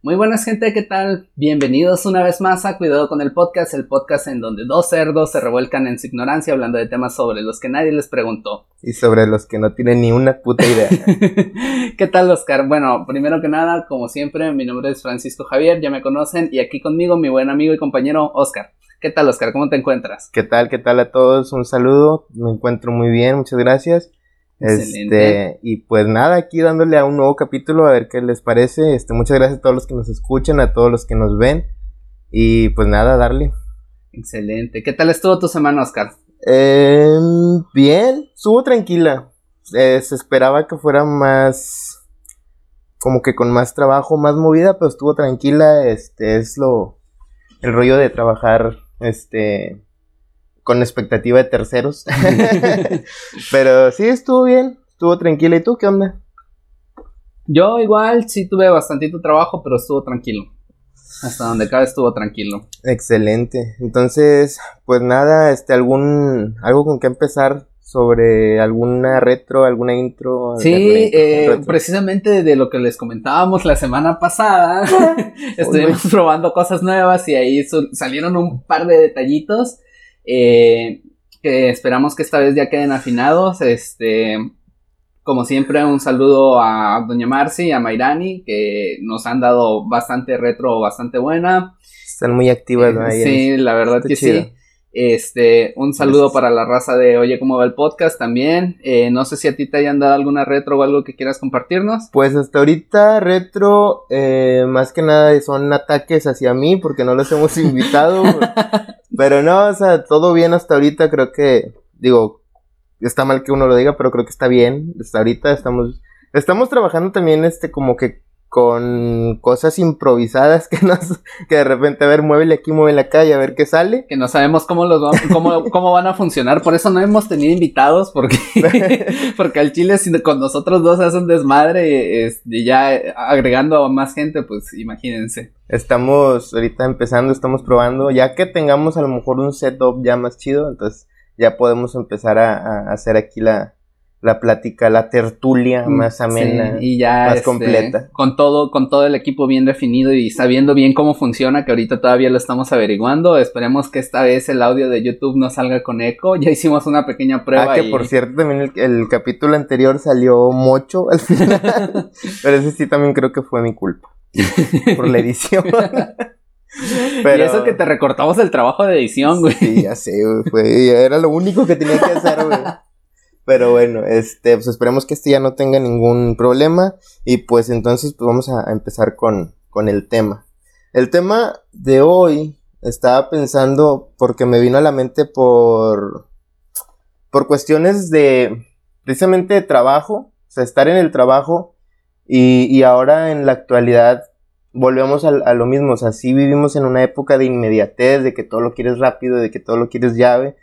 Muy buenas gente, ¿qué tal? Bienvenidos una vez más a Cuidado con el Podcast, el podcast en donde dos cerdos se revuelcan en su ignorancia hablando de temas sobre los que nadie les preguntó. Y sobre los que no tienen ni una puta idea. ¿Qué tal Oscar? Bueno, primero que nada, como siempre, mi nombre es Francisco Javier, ya me conocen, y aquí conmigo mi buen amigo y compañero Oscar. ¿Qué tal Oscar? ¿Cómo te encuentras? ¿Qué tal? ¿Qué tal a todos? Un saludo, me encuentro muy bien, muchas gracias. Este, y pues nada, aquí dándole a un nuevo capítulo a ver qué les parece. Este, muchas gracias a todos los que nos escuchan, a todos los que nos ven. Y pues nada, darle. Excelente. ¿Qué tal estuvo tu semana, Oscar? Eh, bien, estuvo tranquila. Eh, se esperaba que fuera más, como que con más trabajo, más movida, pero estuvo tranquila. Este es lo, el rollo de trabajar, este, con expectativa de terceros. Pero sí, estuvo bien, estuvo tranquila. ¿Y tú qué onda? Yo igual sí tuve bastantito trabajo, pero estuvo tranquilo. Hasta donde cabe estuvo tranquilo. Excelente. Entonces, pues nada, este algún algo con que empezar sobre alguna retro, alguna intro. Sí, eh, precisamente de lo que les comentábamos la semana pasada, estuvimos probando cosas nuevas y ahí salieron un par de detallitos eh, que esperamos que esta vez ya queden afinados. Este, como siempre, un saludo a Doña Marci, a Mairani, que nos han dado bastante retro, bastante buena. Están muy activas ahí. Sí, la verdad que sí. Este, un saludo para la raza de Oye cómo va el podcast también. Eh, no sé si a ti te hayan dado alguna retro o algo que quieras compartirnos. Pues hasta ahorita retro, eh, más que nada son ataques hacia mí porque no los hemos invitado. pero no, o sea, todo bien hasta ahorita. Creo que, digo, está mal que uno lo diga, pero creo que está bien. Hasta ahorita estamos, estamos trabajando también este como que con cosas improvisadas que nos que de repente a ver muévele aquí muévele acá y a ver qué sale. Que no sabemos cómo los cómo, cómo van a funcionar. Por eso no hemos tenido invitados porque porque al chile con nosotros dos hace un desmadre y ya agregando a más gente pues imagínense. Estamos ahorita empezando estamos probando. Ya que tengamos a lo mejor un setup ya más chido entonces ya podemos empezar a hacer aquí la la plática, la tertulia mm, más amena y ya más este, completa. Con todo, con todo el equipo bien definido y sabiendo bien cómo funciona, que ahorita todavía lo estamos averiguando. Esperemos que esta vez el audio de YouTube no salga con eco. Ya hicimos una pequeña prueba. Ah, que por cierto, también el, capítulo anterior salió mocho al final. Pero ese sí también creo que fue mi culpa. por la edición. Pero... Y eso que te recortamos el trabajo de edición, güey. Sí, ya sé, güey. Era lo único que tenía que hacer, güey. Pero bueno, este, pues esperemos que este ya no tenga ningún problema. Y pues entonces pues vamos a, empezar con, con el tema. El tema de hoy estaba pensando porque me vino a la mente por, por cuestiones de, precisamente de trabajo, o sea, estar en el trabajo y, y ahora en la actualidad volvemos a, a, lo mismo, o sea, sí vivimos en una época de inmediatez, de que todo lo quieres rápido, de que todo lo quieres llave,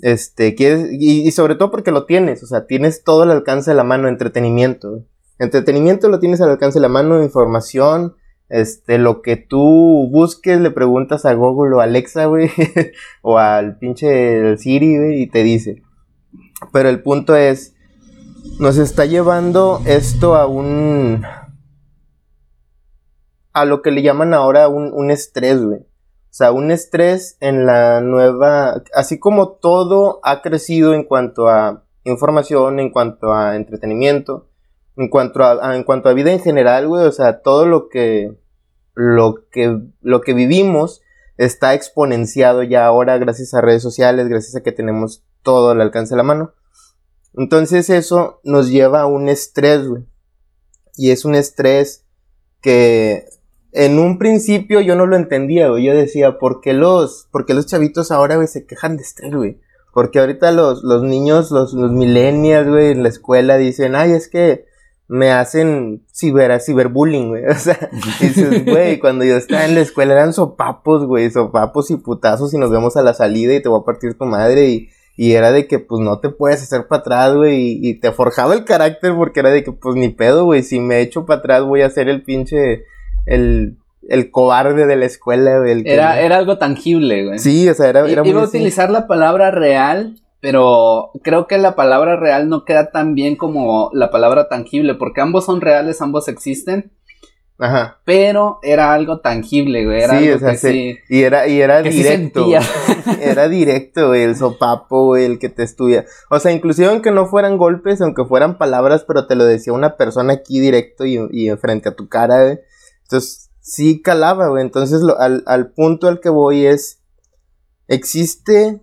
este, quieres, y, sobre todo porque lo tienes, o sea, tienes todo al alcance de la mano, entretenimiento. Entretenimiento lo tienes al alcance de la mano, información, este, lo que tú busques, le preguntas a Google o Alexa, güey, o al pinche Siri, güey, y te dice. Pero el punto es, nos está llevando esto a un, a lo que le llaman ahora un, un estrés, güey. Sea, un estrés en la nueva, así como todo ha crecido en cuanto a información, en cuanto a entretenimiento, en cuanto a, en cuanto a vida en general, güey, o sea, todo lo que, lo que, lo que vivimos está exponenciado ya ahora gracias a redes sociales, gracias a que tenemos todo al alcance de la mano. Entonces eso nos lleva a un estrés, güey. Y es un estrés que en un principio yo no lo entendía, güey. Yo decía, ¿por qué los, por los chavitos ahora, güey, se quejan de estrés, güey? Porque ahorita los, los niños, los, los millennials, güey, en la escuela dicen, ay, es que me hacen ciber, ciberbullying, güey. O sea, dices, güey, cuando yo estaba en la escuela eran sopapos, güey, sopapos y putazos y nos vemos a la salida y te voy a partir tu madre y, y era de que, pues, no te puedes hacer para atrás, güey, y, y, te forjaba el carácter porque era de que, pues, ni pedo, güey, si me echo para atrás voy a ser el pinche el, el cobarde de la escuela, güey. Era, era algo tangible, güey. Sí, o sea, era, era Iba a utilizar la palabra real, pero creo que la palabra real no queda tan bien como la palabra tangible, porque ambos son reales, ambos existen. Ajá. Pero era algo tangible, güey. Era Sí, algo o sea, que se- sí. Y era, y era Que directo. era directo, güey, el sopapo, güey, el que te estudia. O sea, inclusive aunque no fueran golpes, aunque fueran palabras, pero te lo decía una persona aquí directo y, y frente a tu cara, güey. Entonces, sí calaba, güey. Entonces, lo- al, al punto al que voy es, existe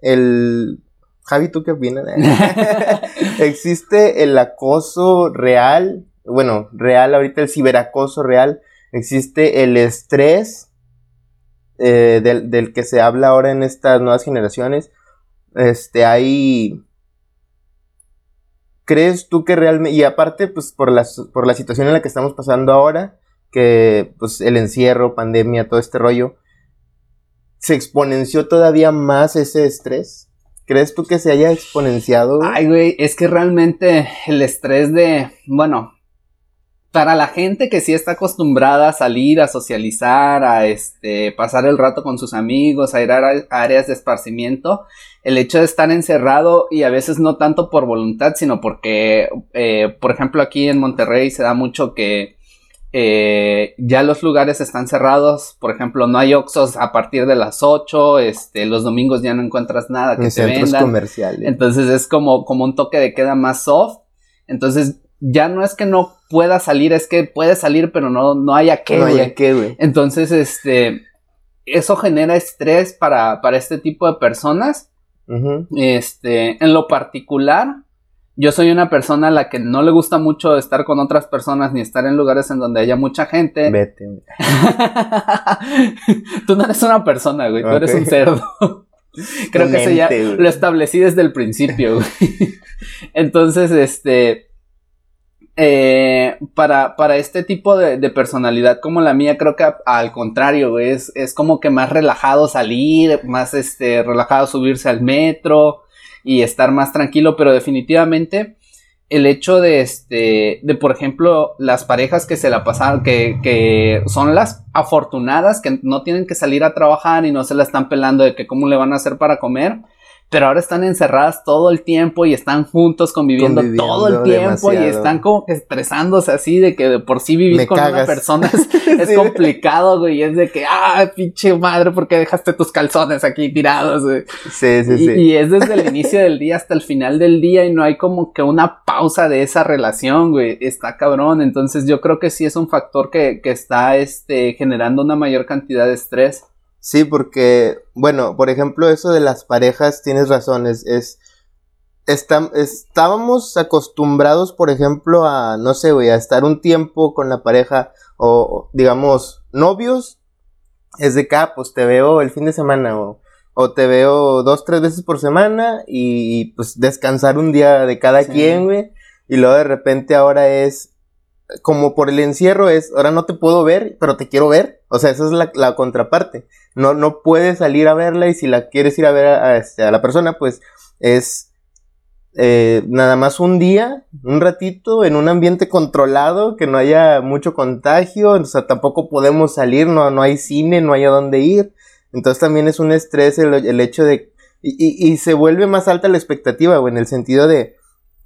el... Javi, ¿tú qué opinas? existe el acoso real, bueno, real, ahorita el ciberacoso real, existe el estrés eh, del, del que se habla ahora en estas nuevas generaciones. Este, hay... ¿Crees tú que realmente, y aparte, pues por la, por la situación en la que estamos pasando ahora, que pues el encierro, pandemia, todo este rollo, se exponenció todavía más ese estrés? ¿Crees tú que se haya exponenciado? Ay, güey, es que realmente el estrés de, bueno, para la gente que sí está acostumbrada a salir, a socializar, a este, pasar el rato con sus amigos, a ir a a áreas de esparcimiento, el hecho de estar encerrado y a veces no tanto por voluntad, sino porque, eh, por ejemplo, aquí en Monterrey se da mucho que eh, ya los lugares están cerrados, por ejemplo, no hay Oxxos a partir de las 8, este, los domingos ya no encuentras nada que en te centros vendan. comerciales. Entonces es como, como un toque de queda más soft. Entonces ya no es que no pueda salir, es que puede salir, pero no, no haya que. no hay a qué, güey. Entonces, este, eso genera estrés para, para este tipo de personas. Este, en lo particular, yo soy una persona a la que no le gusta mucho estar con otras personas ni estar en lugares en donde haya mucha gente. Vete, tú no eres una persona, güey, tú eres un cerdo. Creo que eso ya güey. lo establecí desde el principio, güey. Entonces, este, eh, para, para este tipo de, de personalidad como la mía, creo que a- al contrario, güey, es, es como que más relajado salir, más este, relajado subirse al metro y estar más tranquilo, pero definitivamente el hecho de este, de por ejemplo, las parejas que se la pasaron, que, que son las afortunadas, que no tienen que salir a trabajar y no se la están pelando de que cómo le van a hacer para comer, pero ahora están encerradas todo el tiempo y están juntos conviviendo, Conviviendo todo el tiempo y están como que estresándose así de que de por sí vivir Me con una cagas. persona es, es Sí. complicado, güey, es de que, ah, pinche madre, ¿por qué dejaste tus calzones aquí tirados, güey? Sí, sí, Y, sí. y es desde el inicio del día hasta el final del día y no hay como que una pausa de esa relación, güey. Está cabrón. Entonces yo creo que sí es un factor que, que está este, generando una mayor cantidad de estrés. Sí, porque, bueno, por ejemplo, eso de las parejas, tienes razón, es, es estam- estábamos acostumbrados, por ejemplo, a, no sé, güey, a estar un tiempo con la pareja, o, digamos, novios, es de acá, pues te veo el fin de semana, o, o te veo dos, tres veces por semana, y, y, pues descansar un día de cada Sí. quien, güey, y luego de repente ahora es, como por el encierro es, ahora no te puedo ver, pero te quiero ver. O sea, esa es la, la contraparte. No, no puedes salir a verla y si la quieres ir a ver este, a la persona, pues es eh, nada más un día, un ratito, en un ambiente controlado, que no haya mucho contagio, o sea, tampoco podemos salir, no, no hay cine, no hay a dónde ir. Entonces también es un estrés el, el hecho de... Y, y, y se vuelve más alta la expectativa, güey, en el sentido de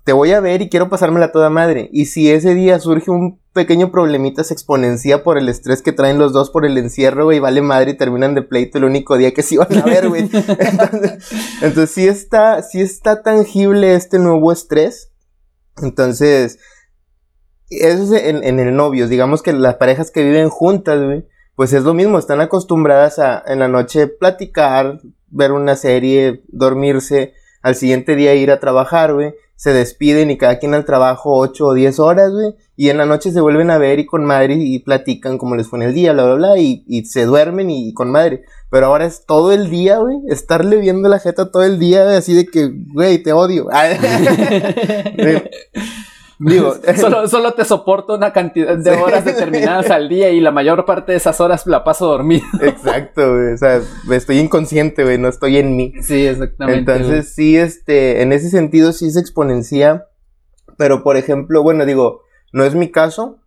te voy a ver y quiero pasármela toda madre. Y si ese día surge un pequeño problemita, se exponencia por el estrés que traen los dos por el encierro, güey, vale madre y terminan de pleito el único día que se iban a ver, güey. entonces, entonces sí está, sí está tangible este nuevo estrés. Entonces, eso es en, en el novios. Digamos que las parejas que viven juntas, güey, pues es lo mismo, están acostumbradas a en la noche platicar, ver una serie, dormirse, al siguiente día ir a trabajar, güey se despiden y cada quien al trabajo 8 o 10 horas, güey, y en la noche se vuelven a ver y con madre y platican como les fue en el día, bla, bla, bla, y, y se duermen y, y, con madre. Pero ahora es todo el día, güey, estarle viendo la jeta todo el día, güey, así de que, güey, te odio. Digo, solo, solo te soporto una cantidad de horas determinadas al día y la mayor parte de esas horas la paso dormido. Exacto, güey. O sea, estoy inconsciente, güey, no estoy en mí. Sí, exactamente. Entonces, güey. sí, este, en ese sentido sí se exponencia. Pero, por ejemplo, bueno, digo, no es mi caso.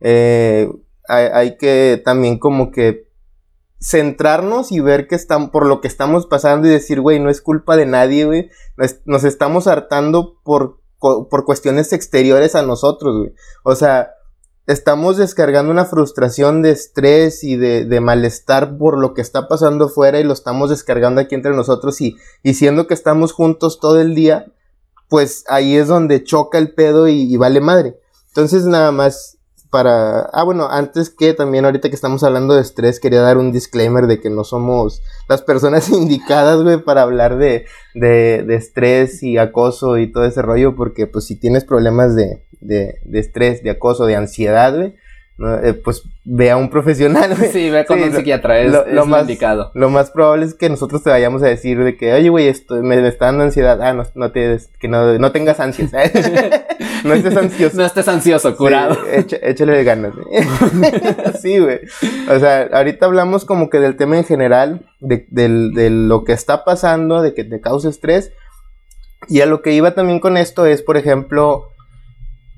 Eh, hay, hay, que también como que centrarnos y ver que están por lo que estamos pasando y decir, güey, no es culpa de nadie, güey. Nos, nos estamos hartando por por cuestiones exteriores a nosotros, güey. O sea, estamos descargando una frustración de estrés y de, de, malestar por lo que está pasando afuera y lo estamos descargando aquí entre nosotros y, y siendo que estamos juntos todo el día, pues ahí es donde choca el pedo y vale madre. Entonces nada más para... Ah, bueno, antes que también ahorita que estamos hablando de estrés, quería dar un disclaimer de que no somos las personas indicadas, güey, para hablar de, de, de, estrés y acoso y todo ese rollo, porque pues si tienes problemas de, de, de estrés, de acoso, de ansiedad, güey, eh, pues ve a un profesional. Sí, ve con un psiquiatra, es lo, más, indicado. Lo más probable es que nosotros te vayamos a decir de que, oye, güey, esto me, está dando ansiedad. Ah, no, no te, que no, no tengas ansias. no estés ansioso. No estés ansioso, curado. Sí, échale ganas. sí, güey. O sea, ahorita hablamos como que del tema en general, de, de lo que está pasando, de que te causa estrés. Y a lo que iba también con esto es, por ejemplo,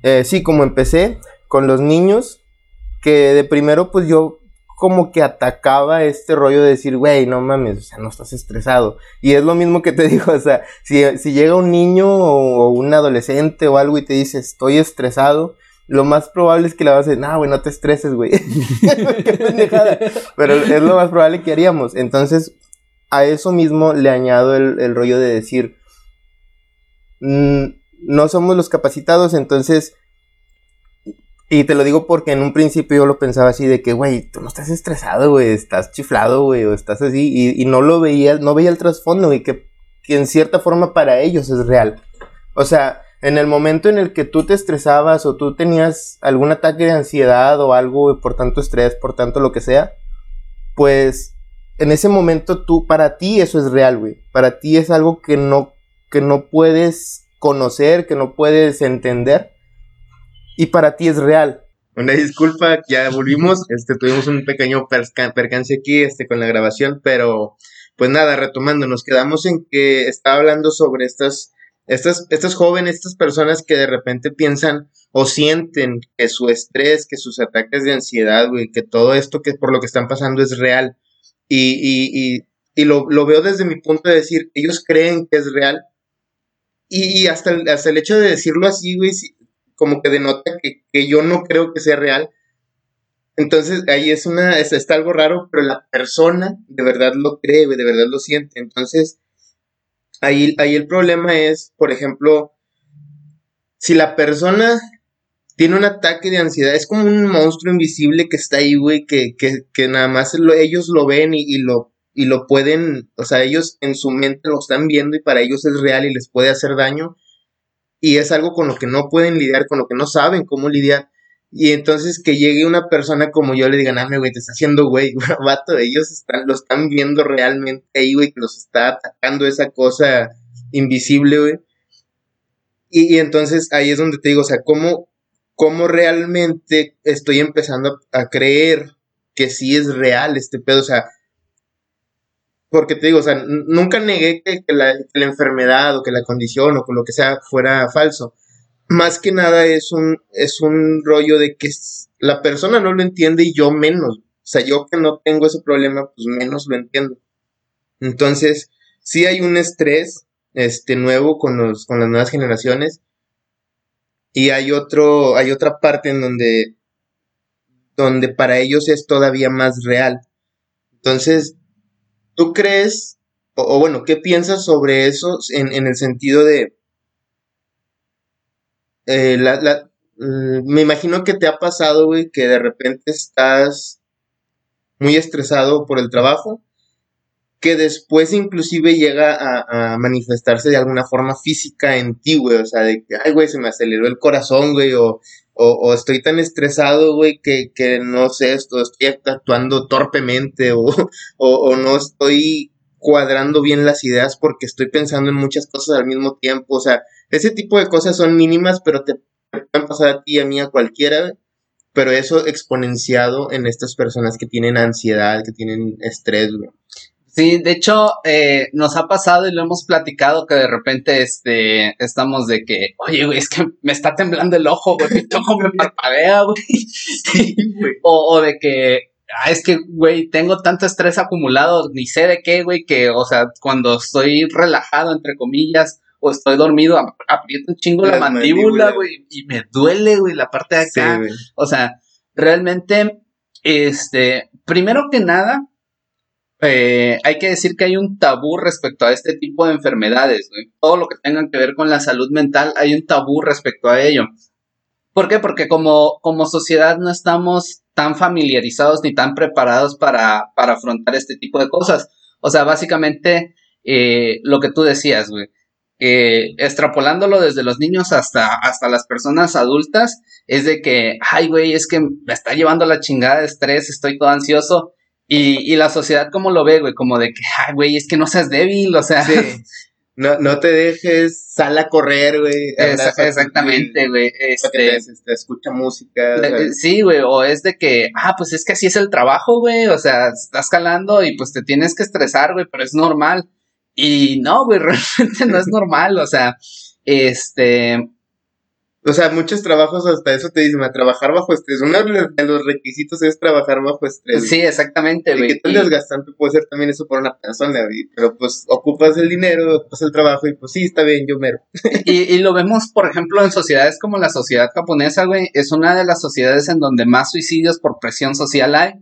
eh, sí, como empecé con los niños, que de primero pues yo como que atacaba este rollo de decir, güey, no mames, o sea, no estás estresado. Y es lo mismo que te digo, o sea, si, si llega un niño o, un adolescente o algo y te dice, estoy estresado, lo más probable es que le vas a decir, no, güey, no te estreses, güey. Qué pendejada. Pero es lo más probable que haríamos. Entonces, a eso mismo le añado el, el rollo de decir, mm, no somos los capacitados, entonces y te lo digo porque en un principio yo lo pensaba así de que, güey, tú no estás estresado, güey, estás chiflado, güey, o estás así, y, y, no lo veía, no veía el trasfondo, que, que en cierta forma para ellos es real. O sea, en el momento en el que tú te estresabas o tú tenías algún ataque de ansiedad o algo por tanto estrés, por tanto lo que sea, pues en ese momento tú, para ti eso es real, güey. Para ti es algo que no, que no puedes conocer, que no puedes entender y para ti es real. Una disculpa, ya volvimos, este, tuvimos un pequeño percance aquí este, con la grabación, pero pues nada, retomando, nos quedamos en que estaba hablando sobre estas, estas, estas jóvenes, estas personas que de repente piensan o sienten que su estrés, que sus ataques de ansiedad, güey, que todo esto que por lo que están pasando es real. Y, y, y, y lo, lo, veo desde mi punto de decir, ellos creen que es real. Y, hasta, hasta el hecho de decirlo así, güey, como que denota que, que, yo no creo que sea real. Entonces ahí es una, es, está algo raro, pero la persona de verdad lo cree, de verdad lo siente. Entonces ahí, ahí el problema es, por ejemplo, si la persona tiene un ataque de ansiedad, es como un monstruo invisible que está ahí, güey, que, que, que nada más lo, ellos lo ven y, y, lo, y lo pueden, o sea, ellos en su mente lo están viendo y para ellos es real y les puede hacer daño y es algo con lo que no pueden lidiar, con lo que no saben cómo lidiar. Y entonces que llegue una persona como yo le digan, ah, güey, te está haciendo güey, vato, ellos están, lo están viendo realmente ahí, güey, que los está atacando esa cosa invisible, güey. Y, y, entonces ahí es donde te digo, o sea, cómo, cómo realmente estoy empezando a, a creer que sí es real este pedo, o sea, porque te digo, o sea, nunca negué que, la, enfermedad o que la condición o con lo que sea fuera falso. Más que nada es un, es un rollo de que la persona no lo entiende y yo menos. O sea, yo que no tengo ese problema, pues menos lo entiendo. Entonces, sí hay un estrés este, nuevo con, los, con las nuevas generaciones. Y hay otro, hay otra parte en donde, donde para ellos es todavía más real. Entonces, ¿Tú crees, o, bueno, qué piensas sobre eso en, el sentido de... Eh, la, la, mm, me imagino que te ha pasado, güey, que de repente estás muy estresado por el trabajo, que después inclusive llega a, a, manifestarse de alguna forma física en ti, güey, o sea, de que, ay, güey, se me aceleró el corazón, güey, o, o, o, estoy tan estresado, güey, que, que no sé, esto, estoy actuando torpemente o, o, no estoy cuadrando bien las ideas porque estoy pensando en muchas cosas al mismo tiempo. O sea, ese tipo de cosas son mínimas, pero te pueden pasar a ti, a mí, a cualquiera, pero eso exponenciado en estas personas que tienen ansiedad, que tienen estrés, güey. Sí, de hecho, eh, nos ha pasado y lo hemos platicado que de repente este, estamos de que, oye, güey, es que me está temblando el ojo, güey, mi ojo me parpadea, güey. Sí, güey. O, o de que, ah, es que, güey, tengo tanto estrés acumulado, ni sé de qué, güey, que, o sea, cuando estoy relajado, entre comillas, o estoy dormido, aprieto un chingo la mandíbula, güey, y me duele, güey, la parte de acá. O sea, realmente, este, primero que nada, eh, hay que decir que hay un tabú respecto a este tipo de enfermedades. Todo lo que tenga que ver con la salud mental, hay un tabú respecto a ello. ¿Por qué? Porque como, como sociedad no estamos tan familiarizados ni tan preparados para, para afrontar este tipo de cosas. O sea, básicamente, eh, lo que tú decías, güey. eh, extrapolándolo desde los niños hasta, hasta las personas adultas, es de que, ay, güey, es que me está llevando la chingada de estrés, estoy todo ansioso. Y, y la sociedad, como lo ve, güey? Como de que, ay, güey, es que no seas débil, o sea. Sí. No, no te dejes, sal a correr, güey. Exactamente, güey. Este, te escucha música. Sí, güey, o es de que, ah, pues es que así es el trabajo, güey, o sea, estás calando y pues te tienes que estresar, güey, pero es normal. Y no, güey, realmente no es normal, o sea, este, O sea, muchos trabajos hasta eso te dicen, a trabajar bajo estrés. Uno de los requisitos es trabajar bajo estrés. sí, exactamente, ¿Y güey. qué tan Y- desgastante puede ser también eso para una persona, güey? Pero pues ocupas el dinero, ocupas el trabajo y pues sí, está bien, yo mero. Y, y lo vemos, por ejemplo, en sociedades como la sociedad japonesa, güey, es una de las sociedades en donde más suicidios por presión social hay.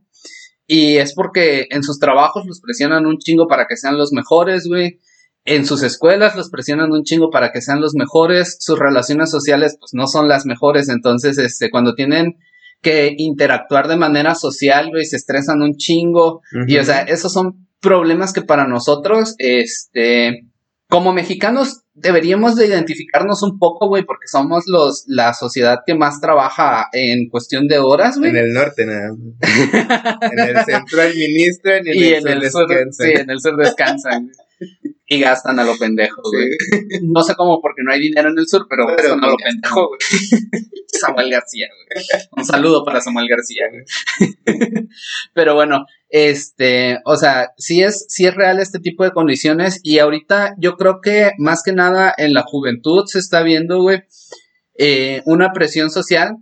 Y es porque en sus trabajos los presionan un chingo para que sean los mejores, güey. En sus escuelas los presionan un chingo para que sean los mejores. Sus relaciones sociales, pues, no son las mejores. Entonces, este, cuando tienen que interactuar de manera social, güey, se estresan un chingo. Y o sea, esos son problemas que para nosotros, este, como mexicanos, deberíamos de identificarnos un poco, güey, porque somos los, la sociedad que más trabaja en cuestión de horas, güey. En el norte nada. En el centro administran y en Y el en sur el sur, descansan. sí, en el sur descansan. Y gastan a lo pendejo, güey. No sé cómo, porque no hay dinero en el sur, pero, Pero gastan a lo gastan. pendejo, güey. Samuel García, güey. Un saludo para Samuel García, güey. Pero bueno, este, o sea, sí es, sí es real este tipo de condiciones y ahorita yo creo que más que nada en la juventud se está viendo, güey, eh, una presión social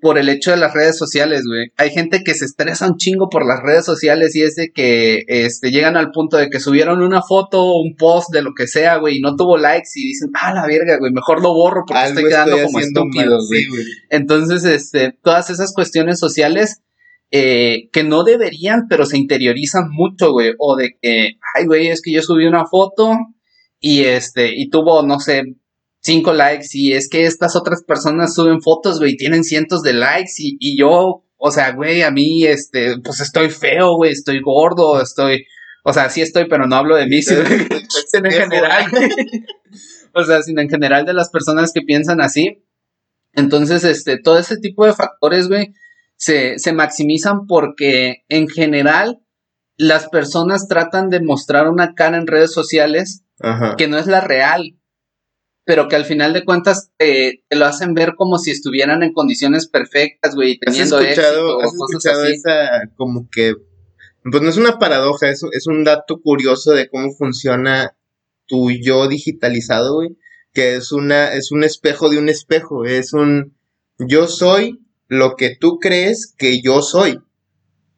por el hecho de las redes sociales, güey. Hay gente que se estresa un chingo por las redes sociales y es de que este, llegan al punto de que subieron una foto o un post de lo que sea, güey, y no tuvo likes y dicen, ah, la verga, güey, mejor lo borro porque Algo estoy quedando como estúpido, mal, güey. sí, güey. Entonces, este, todas esas cuestiones sociales eh, que no deberían, pero se interiorizan mucho, güey. O de que, ay, güey, es que yo subí una foto y este, y tuvo, no sé, cinco likes y es que estas otras personas suben fotos, güey, y tienen cientos de likes y, y yo, o sea, güey, a mí, este, pues estoy feo, güey, estoy gordo, estoy, o sea, sí estoy, pero no hablo de mí, sino, sino en general. o sea, sino en general de las personas que piensan así. Entonces, este, todo ese tipo de factores, güey, se, se maximizan porque en general las personas tratan de mostrar una cara en redes sociales Ajá. que no es la real, pero que al final de cuentas eh, te lo hacen ver como si estuvieran en condiciones perfectas, güey, ¿Has teniendo éxito escuchado, has o cosas escuchado así. esa como que pues no es una paradoja, es, es un dato curioso de cómo funciona tu yo digitalizado, güey, que es una es un espejo de un espejo, es un yo soy lo que tú crees que yo soy.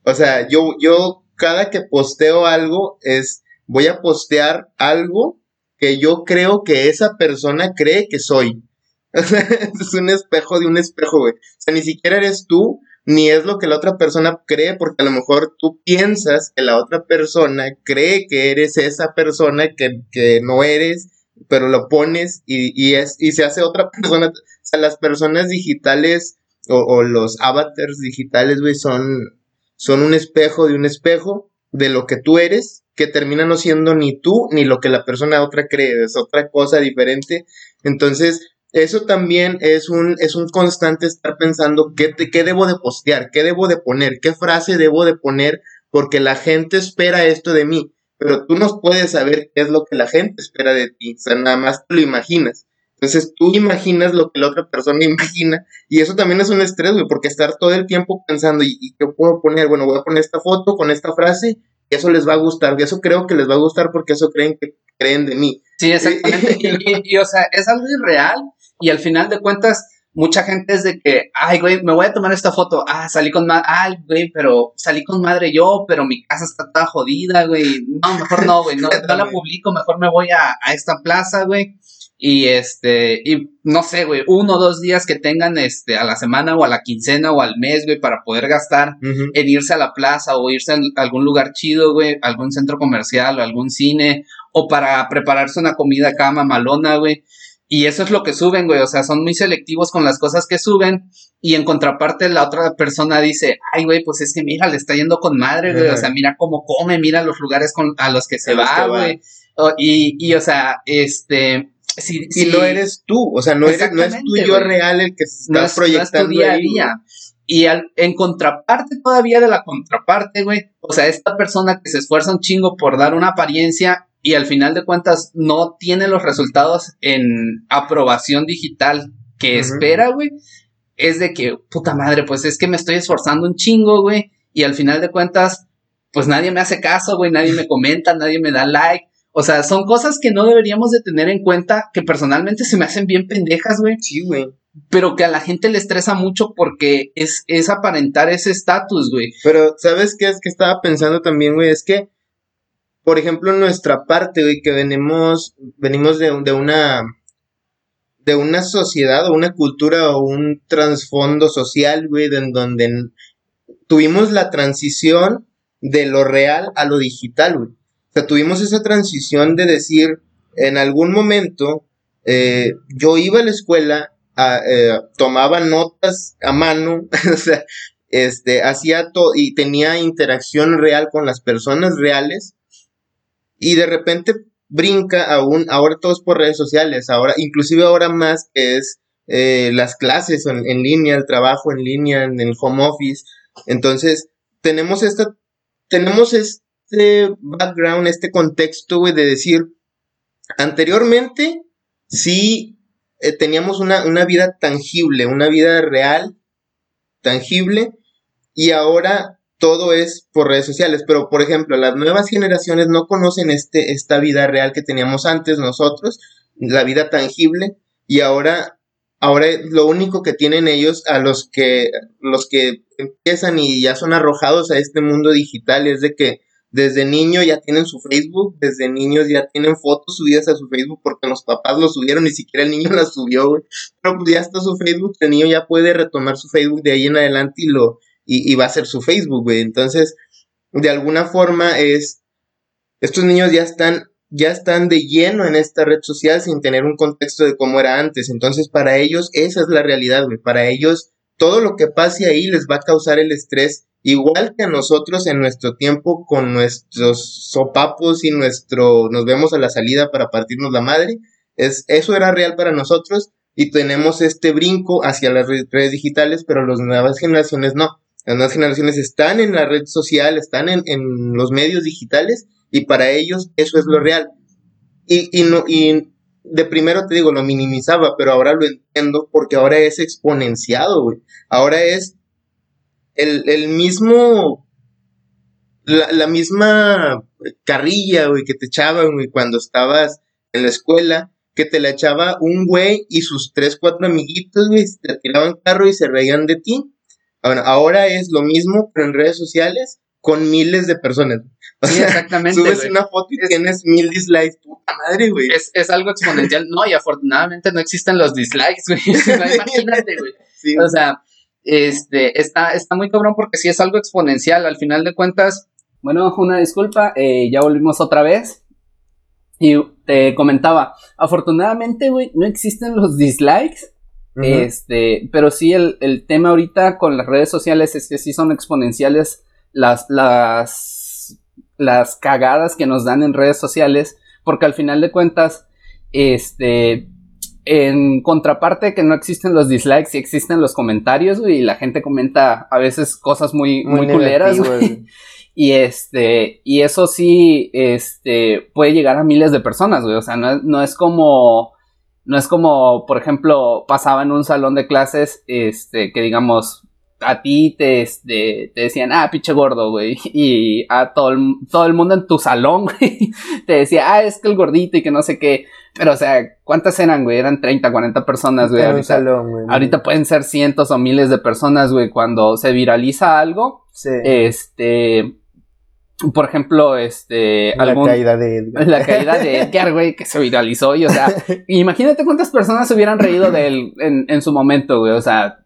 O sea, yo yo cada que posteo algo es voy a postear algo que yo creo que esa persona cree que soy. es un espejo de un espejo, güey. O sea, ni siquiera eres tú, ni es lo que la otra persona cree, porque a lo mejor tú piensas que la otra persona cree que eres esa persona que, que no eres, pero lo pones y, y, es, y se hace otra persona. O sea, las personas digitales o, los avatars digitales, güey, son, son un espejo de un espejo de lo que tú eres, que termina no siendo ni tú ni lo que la persona otra cree, es otra cosa diferente. Entonces, eso también es un, es un constante estar pensando qué, te, qué debo de postear, qué debo de poner, qué frase debo de poner, porque la gente espera esto de mí, pero tú no puedes saber qué es lo que la gente espera de ti, o sea, nada más tú lo imaginas. Entonces tú imaginas lo que la otra persona imagina y eso también es un estrés, güey, porque estar todo el tiempo pensando, ¿y, ¿y, qué puedo poner? Bueno, voy a poner esta foto con esta frase y eso les va a gustar, y eso creo que les va a gustar porque eso creen que creen de mí. Sí, exactamente. y, y, y, o sea, es algo irreal y al final de cuentas mucha gente es de que, ay, güey, me voy a tomar esta foto, ah, salí con madre, ay, güey, pero salí con madre yo, pero mi casa está toda jodida, güey, no, mejor no, güey, no, no la publico, mejor me voy a, a esta plaza, güey. Y este, y no sé, güey, uno o dos días que tengan este a la semana o a la quincena o al mes, güey, para poder gastar en irse a la plaza o irse a algún lugar chido, güey, algún centro comercial o algún cine, o para prepararse una comida acá mamalona, güey. Y eso es lo que suben, güey. O sea, son muy selectivos con las cosas que suben. Y en contraparte, la otra persona dice, ay, güey, pues es que mira, le está yendo con madre, güey. O sea, mira cómo come, mira los lugares con, a los que se va, güey. Y, y, o sea, este. Si, si, no eres tú, o sea, no, eres, no es tu yo real el que está proyectando. No día a día. Y al, en contraparte todavía de la contraparte, güey, o sea, esta persona que se esfuerza un chingo por dar una apariencia y al final de cuentas no tiene los resultados en aprobación digital que espera, güey, es de que, puta madre, pues es que me estoy esforzando un chingo, güey, y al final de cuentas, pues nadie me hace caso, güey, nadie me comenta, nadie me da like. O sea, son cosas que no deberíamos de tener en cuenta, que personalmente se me hacen bien pendejas, güey. Sí, güey. Pero que a la gente le estresa mucho porque es, es aparentar ese estatus, güey. Pero, ¿sabes qué es que estaba pensando también, güey? Es que por ejemplo, nuestra parte, güey, que venimos, venimos de, de una de una sociedad o una cultura o un trasfondo social, güey, en donde tuvimos la transición de lo real a lo digital, güey. O sea, tuvimos esa transición de decir, en algún momento, eh, yo iba a la escuela, eh, tomaba notas a mano, o sea, este, hacía todo y tenía interacción real con las personas reales, y de repente brinca aún, ahora todos por redes sociales, ahora, inclusive ahora más que es eh, las clases en, línea, el trabajo en línea, en el home office. Entonces, tenemos esta, tenemos este background, este contexto, de decir, anteriormente sí eh, teníamos una, una vida tangible, una vida real, tangible, y ahora todo es por redes sociales, pero por ejemplo, las nuevas generaciones no conocen este, esta vida real que teníamos antes nosotros, la vida tangible, y ahora, ahora lo único que tienen ellos a los que, los que empiezan y ya son arrojados a este mundo digital es de que desde niño ya tienen su Facebook, desde niños ya tienen fotos subidas a su Facebook porque los papás lo subieron, ni siquiera el niño las subió, güey. Pero pues ya está su Facebook, el niño ya puede retomar su Facebook de ahí en adelante y lo, y, va a ser su Facebook, güey. Entonces, de alguna forma es, estos niños ya están, ya están de lleno en esta red social sin tener un contexto de cómo era antes. Entonces, para ellos, esa es la realidad, güey. Para ellos, todo lo que pase ahí les va a causar el estrés, igual que a nosotros en nuestro tiempo con nuestros sopapos y nuestro, nos vemos a la salida para partirnos la madre. Es, eso era real para nosotros y tenemos este brinco hacia las redes digitales, pero las nuevas generaciones no. Las nuevas generaciones están en la red social, están en, los medios digitales y para ellos eso es lo real. Y, y, no, y de primero te digo, lo minimizaba, pero ahora lo entiendo porque ahora es exponenciado, güey. Ahora es el, mismo, la, misma carrilla, güey, que te echaban, güey, cuando estabas en la escuela, que te la echaba un güey y sus tres, cuatro amiguitos, güey, te tiraban carro y se reían de ti. Bueno, ahora es lo mismo, pero en redes sociales con miles de personas. O sí, exactamente. Subes una foto y tienes mil dislikes. Puta madre, güey. Es, es, algo exponencial. No, y afortunadamente no existen los dislikes, güey. imagínate, güey. Sí. O sea, este, está, está muy cabrón porque sí es algo exponencial. Al final de cuentas. Bueno, una disculpa, eh, ya volvimos otra vez. Y te comentaba, afortunadamente, güey, no existen los dislikes este, pero sí, el, el, tema ahorita con las redes sociales es que sí son exponenciales las, las, las cagadas que nos dan en redes sociales, porque al final de cuentas, este, en contraparte que no existen los dislikes y existen los comentarios, y la gente comenta a veces cosas muy, muy, culeras, Y este, y eso sí, este, puede llegar a miles de personas, güey. O sea, no, no es como no es como, por ejemplo, pasaba en un salón de clases, este, que digamos, a ti te, este, te decían, ah, pinche gordo, güey. Y a todo el, todo el mundo en tu salón, güey, te decía, ah, es que el gordito y que no sé qué. Pero, o sea, ¿cuántas eran, güey? Eran 30, 40 personas, güey. Ahorita, ahorita pueden ser cientos o miles de personas, güey. Cuando se viraliza algo, este, por ejemplo, este. La caída de Edgar. La caída de Edgar, güey, que se viralizó. Y, o sea, imagínate cuántas personas se hubieran reído de él en, en su momento, güey. O sea,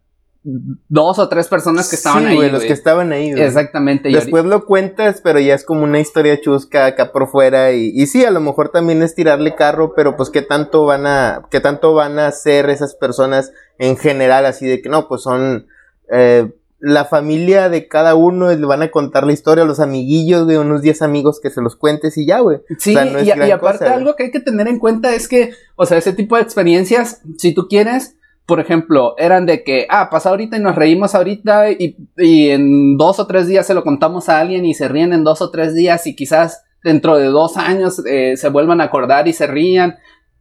dos o tres personas que estaban Sí, ahí. güey, los que estaban ahí, güey. Exactamente. Después lo cuentas, pero ya es como una historia chusca acá por fuera y, y sí, a lo mejor también es tirarle carro, pero pues qué tanto van a, qué tanto van a hacer esas personas en general, así de que no, pues son eh, la familia de cada uno, le van a contar la historia, los amiguillos, de unos 10 amigos que se los cuentes y ya, güey. Sí, O sea, no es y, aparte cosa, algo que hay que tener en cuenta es que, o sea, ese tipo de experiencias, si tú quieres, por ejemplo, eran de que, ah, pasa ahorita y nos reímos ahorita y, y en dos o tres días se lo contamos a alguien y se ríen en dos o tres días y quizás dentro de dos años eh, se vuelvan a acordar y se rían.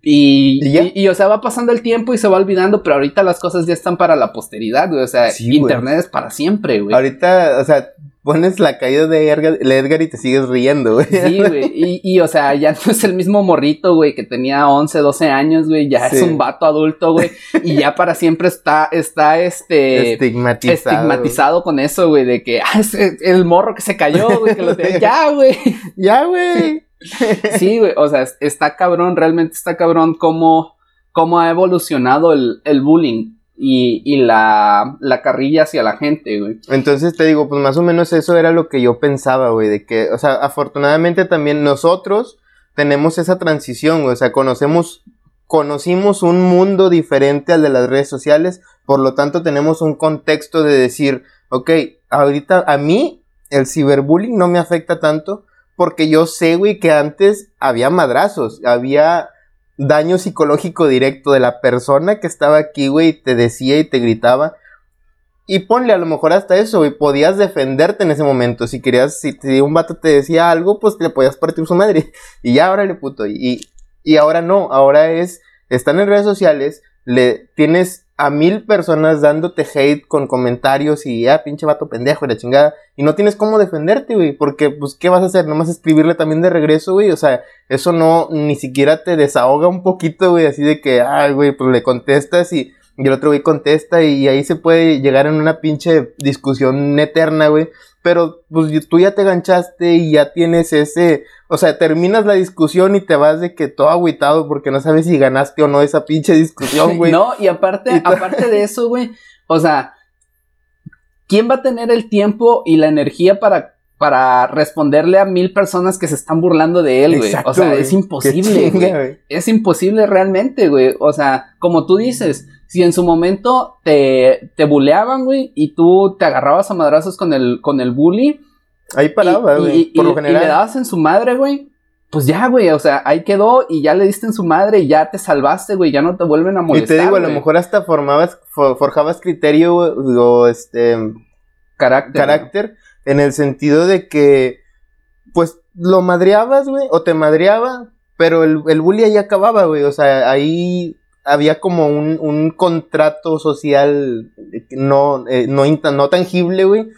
Y, ¿Y y- o sea, va pasando el tiempo y se va olvidando, pero ahorita las cosas ya están para la posteridad, güey. O sea, Sí, güey. internet es para siempre, güey. Ahorita, o sea, pones la caída de Edgar, de Edgar y te sigues riendo, güey. Sí, güey. Y, y, o sea, ya no es el mismo morrito, güey, que tenía 11, 12 años, güey. Ya es un vato adulto, güey. Y ya para siempre está, está este. Estigmatizado. Estigmatizado con eso, güey, de que, ah, es el morro que se cayó, güey, que lo tenía. Ya, güey. Ya, güey. Sí, güey, o sea, es- está cabrón, realmente está cabrón cómo, cómo ha evolucionado el, el bullying y, la, la carrilla hacia la gente, güey. Entonces te digo, pues más o menos eso era lo que yo pensaba, güey, de que, o sea, afortunadamente también nosotros tenemos esa transición, güey, o sea, conocemos, conocimos un mundo diferente al de las redes sociales, por lo tanto tenemos un contexto de decir, ok, ahorita a mí el ciberbullying no me afecta tanto porque yo sé, güey, que antes había madrazos, había daño psicológico directo de la persona que estaba aquí, güey, te decía y te gritaba. Y ponle a lo mejor hasta eso, güey, podías defenderte en ese momento. Si querías, si, un vato te decía algo, pues le podías partir su madre. Y ya, órale, puto. Y, y ahora no, ahora es, están en redes sociales, le tienes a mil personas dándote hate con comentarios y, ah, pinche vato pendejo y la chingada. Y no tienes cómo defenderte, güey, porque, pues, ¿qué vas a hacer? Nomás escribirle también de regreso, güey. O sea, eso no, ni siquiera te desahoga un poquito, güey, así de que, ay, güey, pues le contestas y, y el otro güey contesta y ahí se puede llegar en una pinche discusión eterna, güey. Pero pues tú ya te ganchaste y ya tienes ese, o sea, terminas la discusión y te vas de que todo agüitado porque no sabes si ganaste o no esa pinche discusión, güey. No, y aparte, Y aparte de eso, güey, o sea, ¿quién va a tener el tiempo y la energía para, para responderle a mil personas que se están burlando de él, güey? O sea, es imposible, güey. Es imposible realmente, güey. O sea, como tú dices, si en su momento te, te buleaban, güey, y tú te agarrabas a madrazos con el, con el bully, Ahí paraba, y- güey. y, por y- lo y general. le dabas en su madre, güey. Pues ya, güey, o sea, ahí quedó y ya le diste en su madre y ya te salvaste, güey, ya no te vuelven a y molestar. te digo, a lo mejor hasta formabas, fo- forjabas criterio o este carácter. carácter en el sentido de que, pues, lo madreabas, güey, o te madreaba, pero el, el bully ahí acababa, güey, o sea, ahí había como un, un contrato social no, eh, no, no tangible, güey,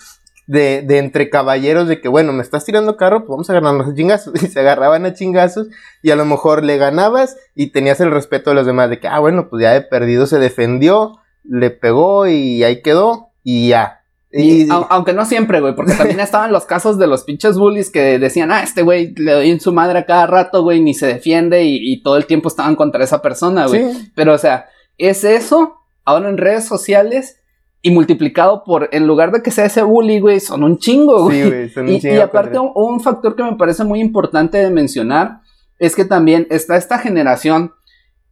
de, de entre caballeros de que, bueno, me estás tirando carro, pues vamos a ganarnos a chingazos, y se agarraban a chingazos, y a lo mejor le ganabas y tenías el respeto de los demás, de que, ah, bueno, pues ya de perdido se defendió, le pegó y ahí quedó, y ya. Y, au- aunque no siempre, güey, porque también estaban los casos de los pinches bullies que decían, ah, este güey le doy en su madre a cada rato, güey, ni se defiende y, y todo el tiempo estaban contra esa persona, güey. Sí. Pero, o sea, es eso ahora en redes sociales y multiplicado por, en lugar de que sea ese bully, güey, son un chingo, güey. Sí, güey, son un y, chingo y aparte, un, un factor que me parece muy importante de mencionar es que también está esta generación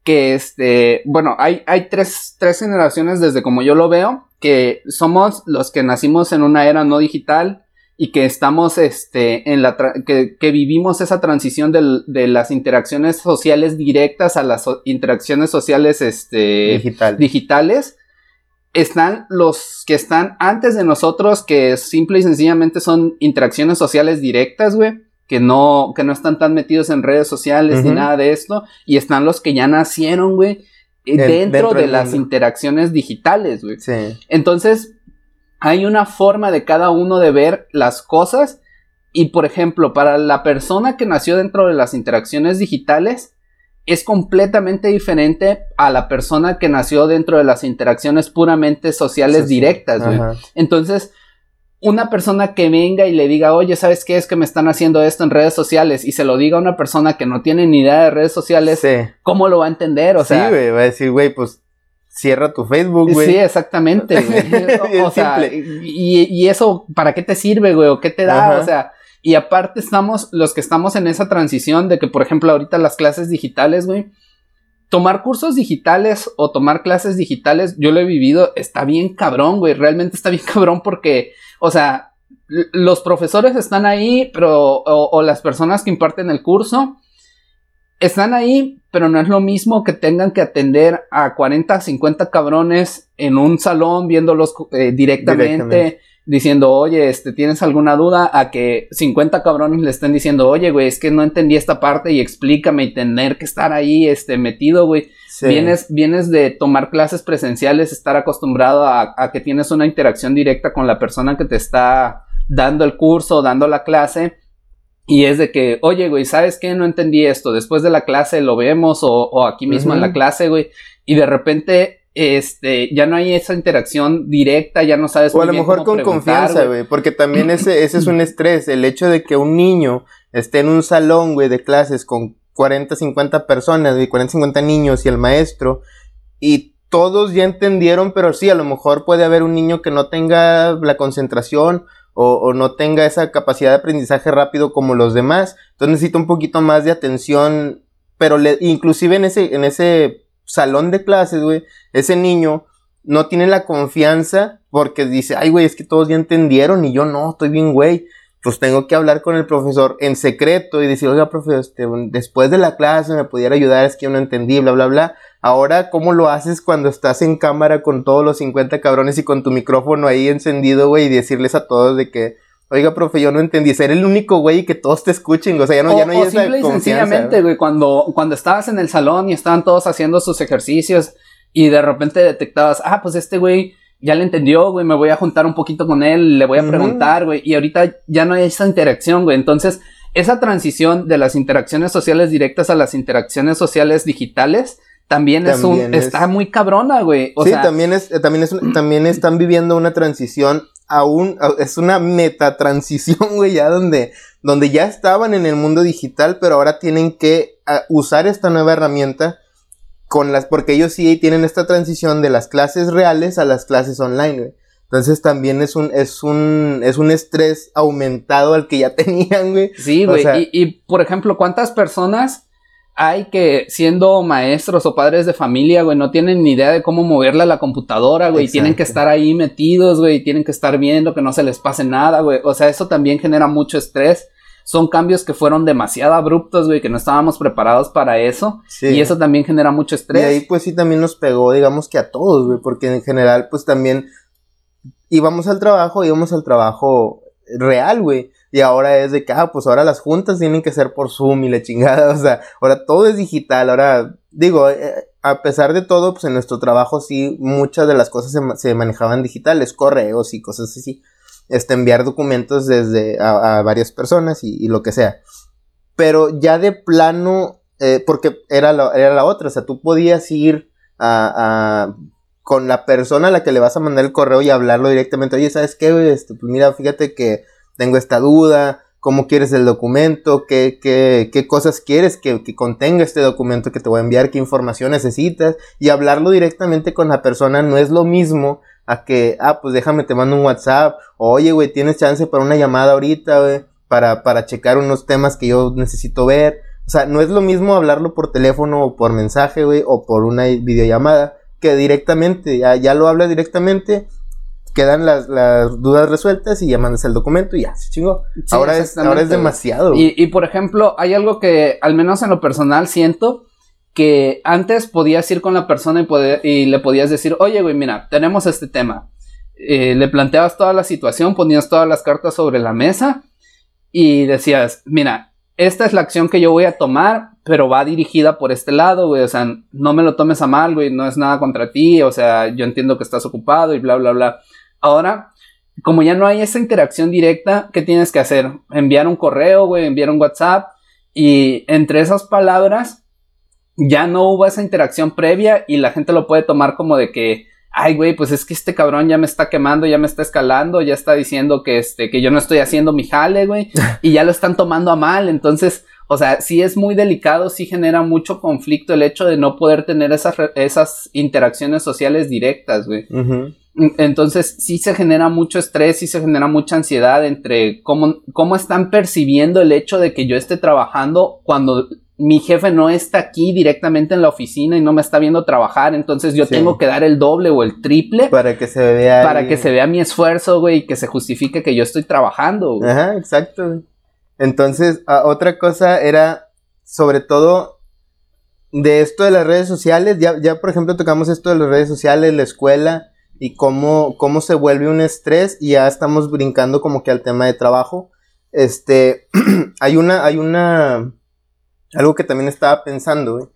que, este, bueno, hay, hay tres, tres generaciones desde como yo lo veo, que somos los que nacimos en una era no digital y que estamos, este, en la, que, que vivimos esa transición del- de las interacciones sociales directas a las so- interacciones sociales, este, digital. digitales. Están los que están antes de nosotros, que simple y sencillamente son interacciones sociales directas, güey. Que no, que no están tan metidos en redes sociales ni nada de esto. Y están los que ya nacieron, güey. eh, En- Dentro, dentro de las mundo. interacciones digitales, güey. Sí. Entonces, hay una forma de cada uno de ver las cosas. Y por ejemplo, para la persona que nació dentro de las interacciones digitales, es completamente diferente a la persona que nació dentro de las interacciones puramente sociales Sí, sí. directas, güey. Entonces, una persona que venga y le diga, oye, ¿sabes qué es que me están haciendo esto en redes sociales? Y se lo diga a una persona que no tiene ni idea de redes sociales, ¿cómo lo va a entender? O sea, sí, güey, va a decir, güey, pues cierra tu Facebook, güey. Sí, exactamente, güey. o, sea, y, y, eso, ¿para qué te sirve, güey? ¿O qué te da? O sea, y aparte estamos, los que estamos en esa transición de que, por ejemplo, ahorita las clases digitales, güey, tomar cursos digitales o tomar clases digitales, yo lo he vivido, está bien cabrón, güey, realmente está bien cabrón porque, o sea, los profesores están ahí, pero, o, las personas que imparten el curso, están ahí, pero no es lo mismo que tengan que atender a 40, 50 cabrones en un salón viéndolos eh, directamente diciendo, oye, este, ¿tienes alguna duda? A que 50 cabrones le estén diciendo, oye, güey, es que no entendí esta parte y explícame y tener que estar ahí, este, metido, güey. Vienes, vienes de tomar clases presenciales, estar acostumbrado a, a, que tienes una interacción directa con la persona que te está dando el curso, dando la clase. Y es de que, oye, güey, ¿sabes qué? No entendí esto. Después de la clase lo vemos o, o aquí mismo en la clase, güey. Y de repente este, ya no hay esa interacción directa, ya no sabes. O a lo mejor con confianza, güey, porque también ese, ese es un estrés, el hecho de que un niño esté en un salón, güey, de clases con 40, 50 personas, güey, 40, 50 niños y el maestro, y todos ya entendieron, pero sí, a lo mejor puede haber un niño que no tenga la concentración o, o, no tenga esa capacidad de aprendizaje rápido como los demás. Entonces necesita un poquito más de atención, pero le, inclusive en ese, en ese salón de clases, güey, ese niño no tiene la confianza porque dice, ay, güey, es que todos ya entendieron y yo no, estoy bien, güey. Pues tengo que hablar con el profesor en secreto y decir, oiga, profesor, este, después de la clase me pudiera ayudar, es que yo no entendí, bla, bla, bla. Ahora, ¿cómo lo haces cuando estás en cámara con todos los 50 cabrones y con tu micrófono ahí encendido, güey, y decirles a todos de que, Oiga, profe, yo no entendí. Ser el único güey que todos te escuchen. O sea, ya no, ya no hay o simple y sencillamente, güey, cuando, cuando estabas en el salón y estaban todos haciendo sus ejercicios y de repente detectabas, ah, pues este güey ya le entendió, güey, me voy a juntar un poquito con él, le voy a preguntar, güey, y ahorita ya no hay esa interacción, güey. Entonces, esa transición de las interacciones sociales directas a las interacciones sociales digitales también, es un está muy cabrona, güey. sí, también es también es también están viviendo una transición aún, es una meta transición, güey, ya donde, donde ya estaban en el mundo digital, pero ahora tienen que usar esta nueva herramienta con las, porque ellos sí tienen esta transición de las clases reales a las clases online, güey. Entonces también es un, es un, es un estrés aumentado al que ya tenían, güey. Sí, güey. y, y, por ejemplo, ¿cuántas personas hay que, siendo maestros o padres de familia, güey, no tienen ni idea de cómo moverla a la computadora, güey, tienen que estar ahí metidos, güey, tienen que estar viendo que no se les pase nada, güey, o sea, eso también genera mucho estrés. Son cambios que fueron demasiado abruptos, güey, que no estábamos preparados para eso. Y eso también genera mucho estrés. Y ahí, pues sí, también nos pegó, digamos que a todos, güey, porque en general, pues también íbamos al trabajo, íbamos al trabajo real, güey. Y ahora es de que, ah, pues ahora las juntas tienen que ser por Zoom y la chingada. O sea, ahora todo es digital. Ahora, digo, eh, a pesar de todo, pues en nuestro trabajo sí, muchas de las cosas se, manejaban digitales, correos y cosas así. Este, enviar documentos desde a, varias personas y, lo que sea. Pero ya de plano, eh, porque era la, era la otra, o sea, tú podías ir a, a, con la persona a la que le vas a mandar el correo y hablarlo directamente. Oye, ¿sabes qué? Este, pues mira, fíjate que tengo esta duda, cómo quieres el documento, qué, qué, qué cosas quieres que, contenga este documento que te voy a enviar, qué información necesitas, y hablarlo directamente con la persona no es lo mismo a que, ah, pues déjame, te mando un WhatsApp, oye, güey, tienes chance para una llamada ahorita, güey, para, para checar unos temas que yo necesito ver. O sea, no es lo mismo hablarlo por teléfono o por mensaje, güey, o por una videollamada, que directamente, ya, ya lo hablas directamente quedan las, las, dudas resueltas y ya mandas el documento y ya, se chingó. ahora, es, ahora es demasiado. Y, y, por ejemplo, hay algo que, al menos en lo personal, siento que antes podías ir con la persona y, poder, y le podías decir, oye, güey, mira, tenemos este tema. Eh, le planteabas toda la situación, ponías todas las cartas sobre la mesa y decías, mira, esta es la acción que yo voy a tomar, pero va dirigida por este lado, güey. O sea, no me lo tomes a mal, güey. No es nada contra ti. O sea, yo entiendo que estás ocupado y bla, bla, bla. Ahora, como ya no hay esa interacción directa, ¿qué tienes que hacer? Enviar un correo, güey, enviar un WhatsApp. Y entre esas palabras, ya no hubo esa interacción previa y la gente lo puede tomar como de que, ay, güey, pues es que este cabrón ya me está quemando, ya me está escalando, ya está diciendo que, este, que yo no estoy haciendo mi jale, güey, y ya lo están tomando a mal, entonces, o sea, sí es muy delicado, sí genera mucho conflicto el hecho de no poder tener esas, esas interacciones sociales directas, güey. Entonces sí se genera mucho estrés, sí se genera mucha ansiedad entre cómo, cómo están percibiendo el hecho de que yo esté trabajando cuando mi jefe no está aquí directamente en la oficina y no me está viendo trabajar, entonces yo tengo que dar el doble o el triple para que se vea para que se vea mi esfuerzo, güey, y que se justifique que yo estoy trabajando. Güey. Ajá, exacto. Entonces, otra cosa era sobre todo de esto de las redes sociales, ya ya por ejemplo tocamos esto de las redes sociales, la escuela y cómo cómo se vuelve un estrés y ya estamos brincando como que al tema de trabajo. Este, hay una hay una algo que también estaba pensando,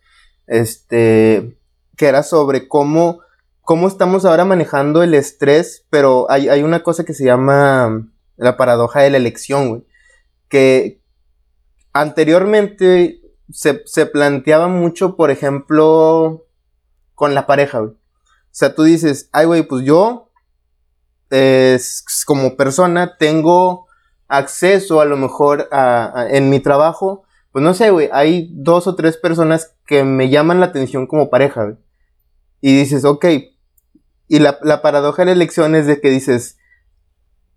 este, que era sobre cómo, cómo estamos ahora manejando el estrés, pero hay, hay una cosa que se llama la paradoja de la elección, güey, que anteriormente se, se planteaba mucho, por ejemplo, con la pareja, güey. O sea, tú dices, ay, güey, pues yo, como persona, tengo acceso a lo mejor a, en mi trabajo pues no sé, güey, hay dos o tres personas que me llaman la atención como pareja, güey. Y dices, ok. Y la, paradoja de la elección es de que dices,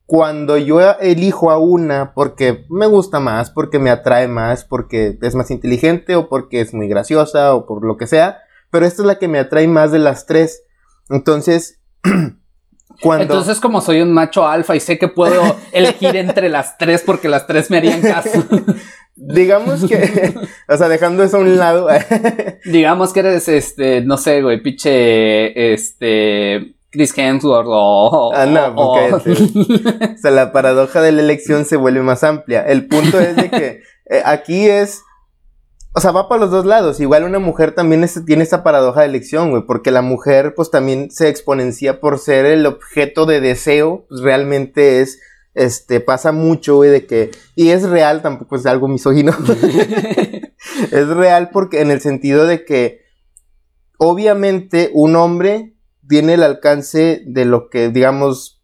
cuando yo elijo a una porque me gusta más, porque me atrae más, porque es más inteligente o porque es muy graciosa o por lo que sea, pero esta es la que me atrae más de las tres. Entonces, cuando... Entonces, como soy un macho alfa y sé que puedo elegir entre las tres porque las tres me harían caso. Digamos que, o sea, dejando eso a un lado. Digamos que eres, este, no sé, güey, pinche, este, Chris Hemsworth o... Ah, no, porque... o sea, la paradoja de la elección se vuelve más amplia. El punto es de que eh, aquí es... O sea, va para los dos lados. Igual una mujer también tiene esta paradoja de elección, güey, porque la mujer pues también se exponencia por ser el objeto de deseo, pues realmente es este, pasa mucho, güey, de que, y es real, tampoco es algo misógino, es real porque en el sentido de que, obviamente, un hombre tiene el alcance de lo que, digamos,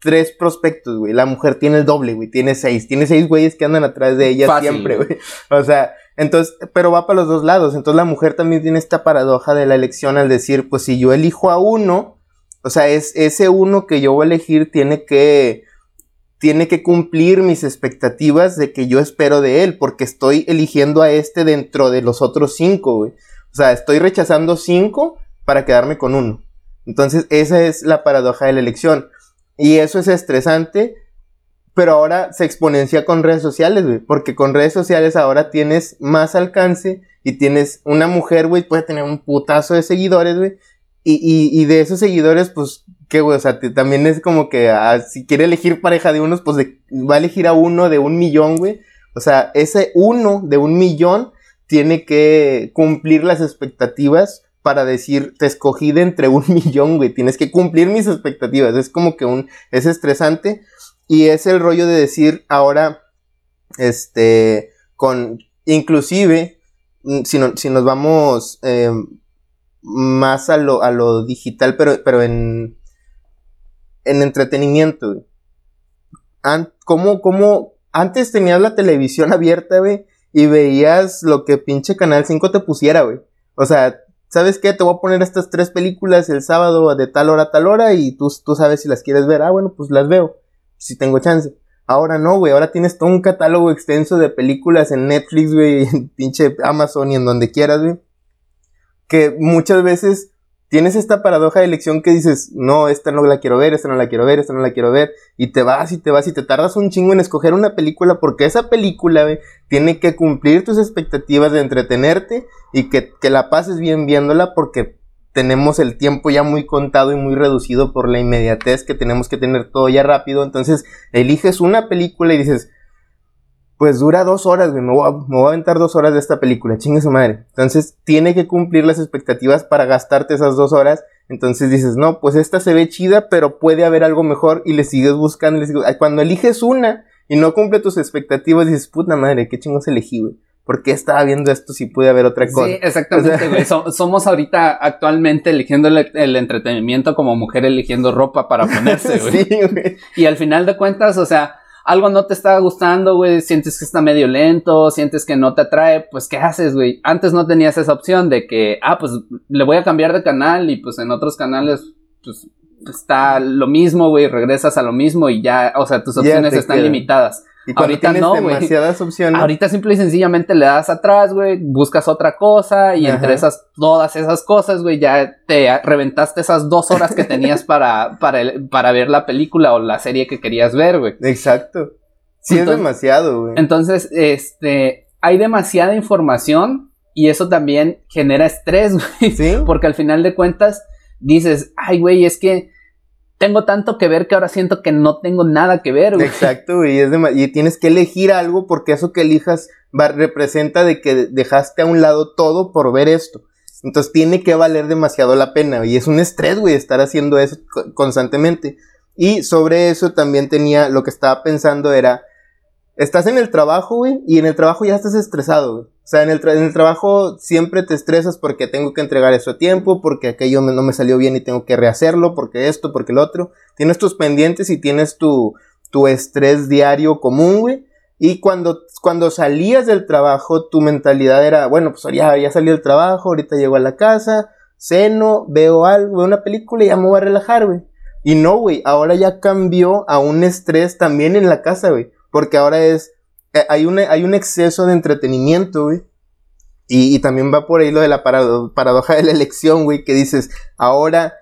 tres prospectos, güey, la mujer tiene el doble, güey, tiene seis, tiene seis güeyes que andan atrás de ella siempre, güey, o sea, entonces, pero va para los dos lados, entonces la mujer también tiene esta paradoja de la elección al decir, pues si yo elijo a uno, o sea, es ese uno que yo voy a elegir tiene que tiene que cumplir mis expectativas de que yo espero de él, porque estoy eligiendo a este dentro de los otros cinco. O sea, estoy rechazando cinco para quedarme con uno. Entonces, esa es la paradoja de la elección. Y eso es estresante, pero ahora se exponencia con redes sociales, güey. Porque con redes sociales ahora tienes más alcance y tienes una mujer, güey, puede tener un putazo de seguidores, güey. Y, y, y de esos seguidores, pues que, güey, o sea, también es como que ah, si quiere elegir pareja de unos, pues va a elegir a uno de un millón, güey. O sea, ese uno de un millón tiene que cumplir las expectativas para decir, te escogí de entre un millón, güey. Tienes que cumplir mis expectativas. Es como que un, es estresante. Y es el rollo de decir ahora, este, con, inclusive, mm, si, si nos vamos eh, más a lo, a lo digital, pero, pero en, en entretenimiento, güey. ¿Cómo, Antes tenías la televisión abierta, güey, y veías lo que pinche Canal 5 te pusiera, güey. O sea, ¿sabes qué? Te voy a poner estas tres películas el sábado de tal hora a tal hora y tú, tú sabes si las quieres ver. Ah, bueno, pues las veo, si tengo chance. Ahora no, güey, ahora tienes todo un catálogo extenso de películas en Netflix, güey, en pinche Amazon y en donde quieras, güey. Que muchas veces tienes esta paradoja de elección que dices, no, esta no la quiero ver, esta no la quiero ver, esta no la quiero ver, y te vas y te vas y te tardas un chingo en escoger una película porque esa película, güey, tiene que cumplir tus expectativas de entretenerte y que, que la pases bien viéndola porque tenemos el tiempo ya muy contado y muy reducido por la inmediatez que tenemos que tener todo ya rápido, entonces eliges una película y dices, pues dura dos horas, güey. Me voy, a, me voy a aventar dos horas de esta película, chingue su madre. Entonces, tiene que cumplir las expectativas para gastarte esas dos horas. Entonces dices, no, pues esta se ve chida, pero puede haber algo mejor y le sigues buscando. cuando eliges una y no cumple tus expectativas, dices, puta madre, qué chingos elegí, güey. ¿Por qué estaba viendo esto si pude ver otra cosa? Sí, exactamente, güey. somos ahorita actualmente eligiendo el, entretenimiento como mujer eligiendo ropa para ponerse, güey. sí, güey. Y al final de cuentas, o sea, algo no te está gustando, güey, sientes que está medio lento, sientes que no te atrae, pues ¿qué haces, güey? Antes no tenías esa opción de que, ah, pues le voy a cambiar de canal y pues en otros canales, pues está lo mismo, güey, regresas a lo mismo y ya, o sea, tus opciones están limitadas. Y ahorita no, demasiadas opciones. Ahorita simple y sencillamente le das atrás, güey, buscas otra cosa y entre esas, todas esas cosas, güey, ya te reventaste esas dos horas que tenías para, para, para ver la película o la serie que querías ver, güey. Exacto. Sí, es demasiado, güey. Entonces, este, hay demasiada información y eso también genera estrés, güey. Sí. Porque al final de cuentas dices, ay, güey, es que tengo tanto que ver que ahora siento que no tengo nada que ver, güey. Exacto, güey, y tienes que elegir algo porque eso que elijas va, representa de que dejaste a un lado todo por ver esto. Entonces tiene que valer demasiado la pena, y es un estrés, güey, estar haciendo eso constantemente. Y sobre eso también tenía, lo que estaba pensando era, estás en el trabajo, güey, y en el trabajo ya estás estresado, güey. O sea, en el, en el trabajo siempre te estresas porque tengo que entregar eso a tiempo, porque aquello no me salió bien y tengo que rehacerlo, porque esto, porque el otro. Tienes tus pendientes y tienes tu, tu estrés diario común, güey. Y cuando, cuando salías del trabajo, tu mentalidad era, bueno, pues ya, ya salí del trabajo, ahorita llego a la casa, ceno, veo algo, veo una película y ya me voy a relajar, güey. Y no, güey, ahora ya cambió a un estrés también en la casa, güey. Porque ahora es, eh, hay, hay un exceso de entretenimiento, güey. Y, también va por ahí lo de la paradoja de la elección, güey, que dices, ahora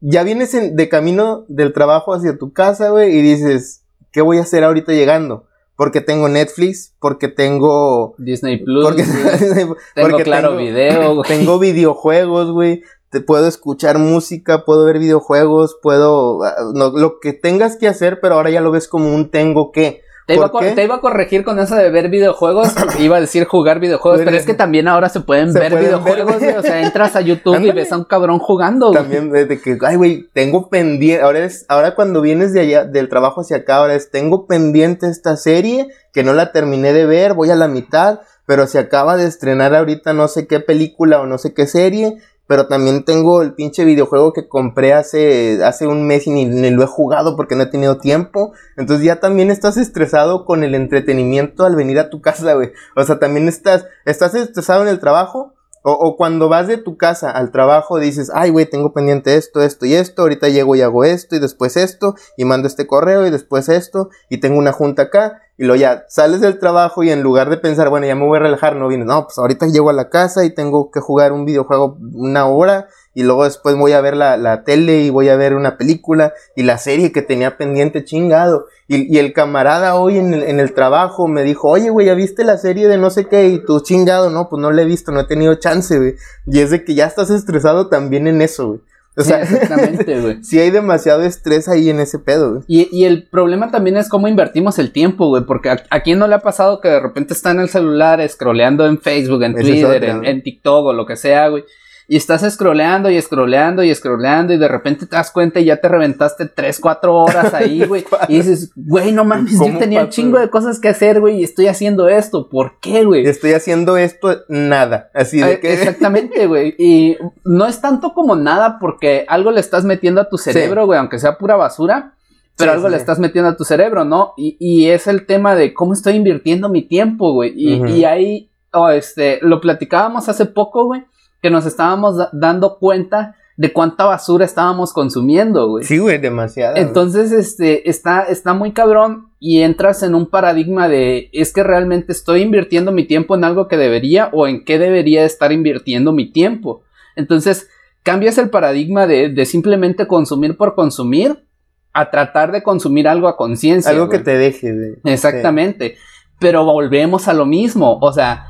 ya vienes de camino del trabajo hacia tu casa, güey, y dices, ¿qué voy a hacer ahorita llegando? Porque tengo Netflix, porque tengo Disney Plus, porque, tengo claro video, güey. tengo videojuegos, güey. Te puedo escuchar música, puedo ver videojuegos, puedo ah, lo que tengas que hacer, pero ahora ya lo ves como un tengo que. Te iba, a, corregir con eso de ver videojuegos, iba a decir jugar videojuegos, pero es que también ahora se pueden ver videojuegos, o sea, entras a YouTube y ves a un cabrón jugando. También desde que, ay, güey, tengo pendiente, ahora es, ahora cuando vienes de allá, del trabajo hacia acá, ahora es, tengo pendiente esta serie que no la terminé de ver, voy a la mitad, pero se acaba de estrenar ahorita no sé qué película o no sé qué serie pero también tengo el pinche videojuego que compré hace, hace un mes y ni, lo he jugado porque no he tenido tiempo. Entonces ya también estás estresado con el entretenimiento al venir a tu casa, güey. O sea, también estás, estás estresado en el trabajo. O, o cuando vas de tu casa al trabajo dices, ay, güey, tengo pendiente esto, esto y esto, ahorita llego y hago esto y después esto, y mando este correo y después esto, y tengo una junta acá, y luego ya sales del trabajo y en lugar de pensar, bueno, ya me voy a relajar, no vienes, no, pues ahorita llego a la casa y tengo que jugar un videojuego una hora y luego después voy a ver la, la tele y voy a ver una película y la serie que tenía pendiente chingado. Y, y el camarada hoy en el, en el trabajo me dijo, oye, güey, ¿ya viste la serie de no sé qué? Y tú chingado, no, pues no la he visto, no he tenido chance, güey. Y es de que ya estás estresado también en eso, güey. O sea, exactamente, güey. sí hay demasiado estrés ahí en ese pedo, güey. Y, y el problema también es cómo invertimos el tiempo, güey. Porque a, quién no le ha pasado que de repente está en el celular scrolleando en Facebook, en Twitter, en, en, TikTok o lo que sea, güey y estás scrolleando y scrolleando y scrolleando y de repente te das cuenta y ya te reventaste 3, 4 horas ahí, güey. y dices, güey, no mames, yo tenía un chingo de cosas que hacer, güey, y estoy haciendo esto. ¿Por qué, güey? Estoy haciendo esto, nada. Así de eh, que. Exactamente, güey. Y no es tanto como nada porque algo le estás metiendo a tu cerebro, güey, aunque sea pura basura. Pero algo le estás metiendo a tu cerebro, ¿no? Y, y, es el tema de cómo estoy invirtiendo mi tiempo, güey. Y, y ahí, oh, este, lo platicábamos hace poco, güey que nos estábamos dando cuenta de cuánta basura estábamos consumiendo, güey. Sí, güey, demasiado. Entonces, este, está, está muy cabrón y entras en un paradigma de, es que realmente estoy invirtiendo mi tiempo en algo que debería o en qué debería estar invirtiendo mi tiempo. Entonces, cambias el paradigma de, de simplemente consumir por consumir a tratar de consumir algo a conciencia. Algo que te deje de... Exactamente. Pero volvemos a lo mismo, o sea,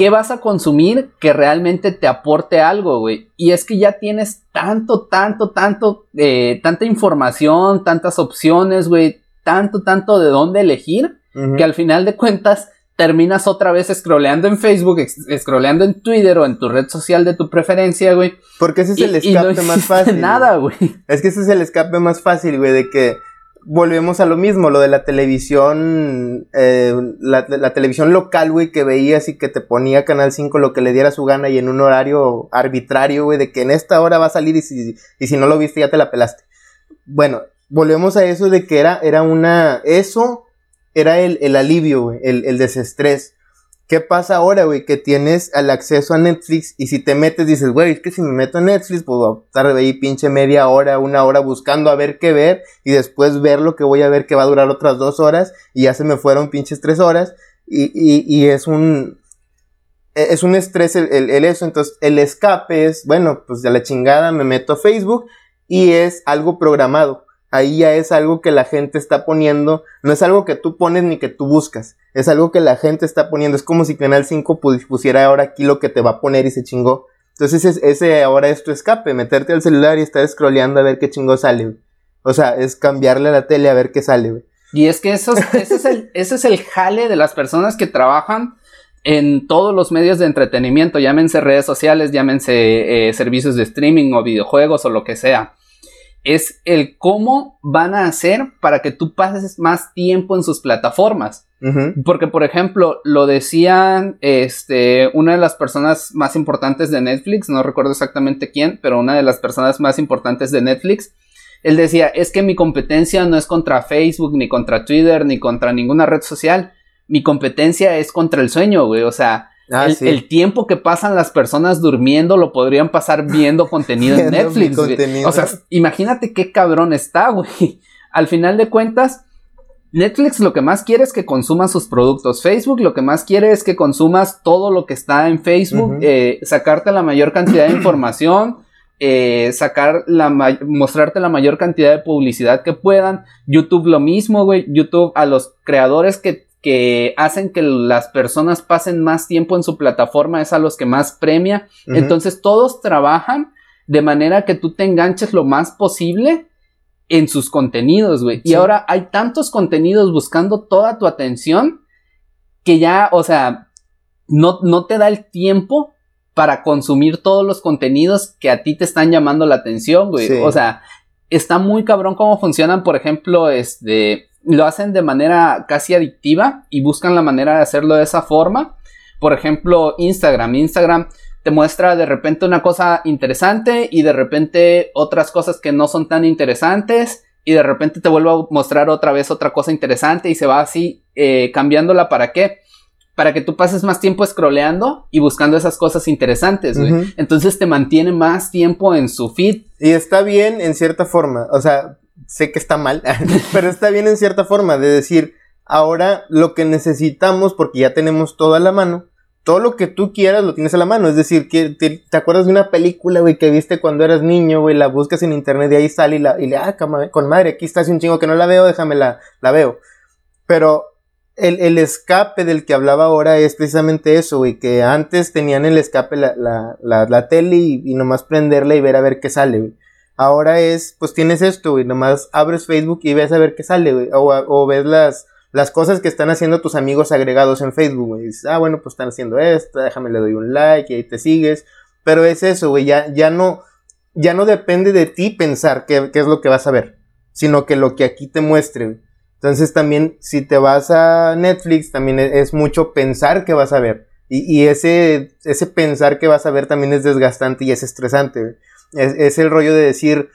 ¿Qué vas a consumir que realmente te aporte algo, güey? Y es que ya tienes tanto, tanto, tanto, eh, tanta información, tantas opciones, güey, tanto, tanto de dónde elegir, que al final de cuentas terminas otra vez scrolleando en Facebook, scrolleando en Twitter o en tu red social de tu preferencia, güey. Porque ese es el escape más fácil. Nada, güey. Es que ese es el escape más fácil, güey, de que volvemos a lo mismo, lo de la televisión, eh, la, televisión local, güey, que veías y que te ponía Canal 5 lo que le diera su gana y en un horario arbitrario, güey, de que en esta hora va a salir y si, y si no lo viste ya te la pelaste. Bueno, volvemos a eso de que era, era una, eso era el, el alivio, güey, el, el desestrés. ¿Qué pasa ahora, güey? Que tienes el acceso a Netflix y si te metes dices, güey, es que si me meto a Netflix, voy a estar ahí pinche media hora, una hora buscando a ver qué ver y después ver lo que voy a ver que va a durar otras dos horas y ya se me fueron pinches tres horas y, y, y es un... e, Es un estrés el, el eso, entonces el escape es, bueno, pues de la chingada me meto a Facebook y es algo programado ahí ya es algo que la gente está poniendo, no es algo que tú pones ni que tú buscas, es algo que la gente está poniendo, es como si Canal 5 pusiera ahora aquí lo que te va a poner y se chingó. Entonces ese, ahora es tu escape, meterte al celular y estar scrolleando a ver qué chingo sale, güey. O sea, es cambiarle a la tele a ver qué sale, güey. Y es que eso, es el, es el jale de las personas que trabajan en todos los medios de entretenimiento, llámense redes sociales, llámense eh, servicios de streaming o videojuegos o lo que sea es el cómo van a hacer para que tú pases más tiempo en sus plataformas. Uh -huh. Porque, por ejemplo, lo decían este, una de las personas más importantes de Netflix, no recuerdo exactamente quién, pero una de las personas más importantes de Netflix, él decía, es que mi competencia no es contra Facebook, ni contra Twitter, ni contra ninguna red social, mi competencia es contra el sueño, güey, o sea, Ah, el, sí. el, tiempo que pasan las personas durmiendo lo podrían pasar viendo contenido en Netflix. contenido. O sea, imagínate qué cabrón está, güey. Al final de cuentas, Netflix lo que más quiere es que consumas sus productos. Facebook lo que más quiere es que consumas todo lo que está en Facebook, uh -huh. eh, sacarte la mayor cantidad de información. Eh, sacar la mostrarte la mayor cantidad de publicidad que puedan. YouTube lo mismo, güey. YouTube a los creadores que que hacen que las personas pasen más tiempo en su plataforma es a los que más premia. Uh -huh. Entonces todos trabajan de manera que tú te enganches lo más posible en sus contenidos, güey. Sí. Y ahora hay tantos contenidos buscando toda tu atención que ya, o sea, no, no te da el tiempo para consumir todos los contenidos que a ti te están llamando la atención, güey. Sí. O sea, está muy cabrón cómo funcionan, por ejemplo, este lo hacen de manera casi adictiva y buscan la manera de hacerlo de esa forma. Por ejemplo, Instagram. Instagram te muestra de repente una cosa interesante y de repente otras cosas que no son tan interesantes y de repente te vuelve a mostrar otra vez otra cosa interesante y se va así eh, cambiándola para qué para que tú pases más tiempo scrolleando y buscando esas cosas interesantes, güey. Uh -huh. Entonces te mantiene más tiempo en su feed. Y está bien en cierta forma, o sea, sé que está mal, pero está bien en cierta forma de decir, ahora lo que necesitamos, porque ya tenemos todo a la mano, todo lo que tú quieras lo tienes a la mano. Es decir, que te, acuerdas de una película, güey, que viste cuando eras niño, güey, la buscas en internet y ahí sale y, la, y le, ah, con madre, aquí está hace un chingo que no la veo, déjame la, la veo. Pero el, el, escape del que hablaba ahora es precisamente eso, güey, que antes tenían el escape la, la, la, la tele y, y, nomás prenderla y ver a ver qué sale, güey. Ahora es, pues tienes esto, güey, nomás abres Facebook y ves a ver qué sale, güey, o, ves las, las cosas que están haciendo tus amigos agregados en Facebook, güey. Dices, ah, bueno, pues están haciendo esto, déjame le doy un like y ahí te sigues. Pero es eso, güey, ya, ya no, ya no depende de ti pensar qué, qué es lo que vas a ver, sino que lo que aquí te muestre, güey. Entonces también, si te vas a Netflix, también es mucho pensar que vas a ver. Y, y ese, ese pensar que vas a ver también es desgastante y es estresante. Es, es, el rollo de decir,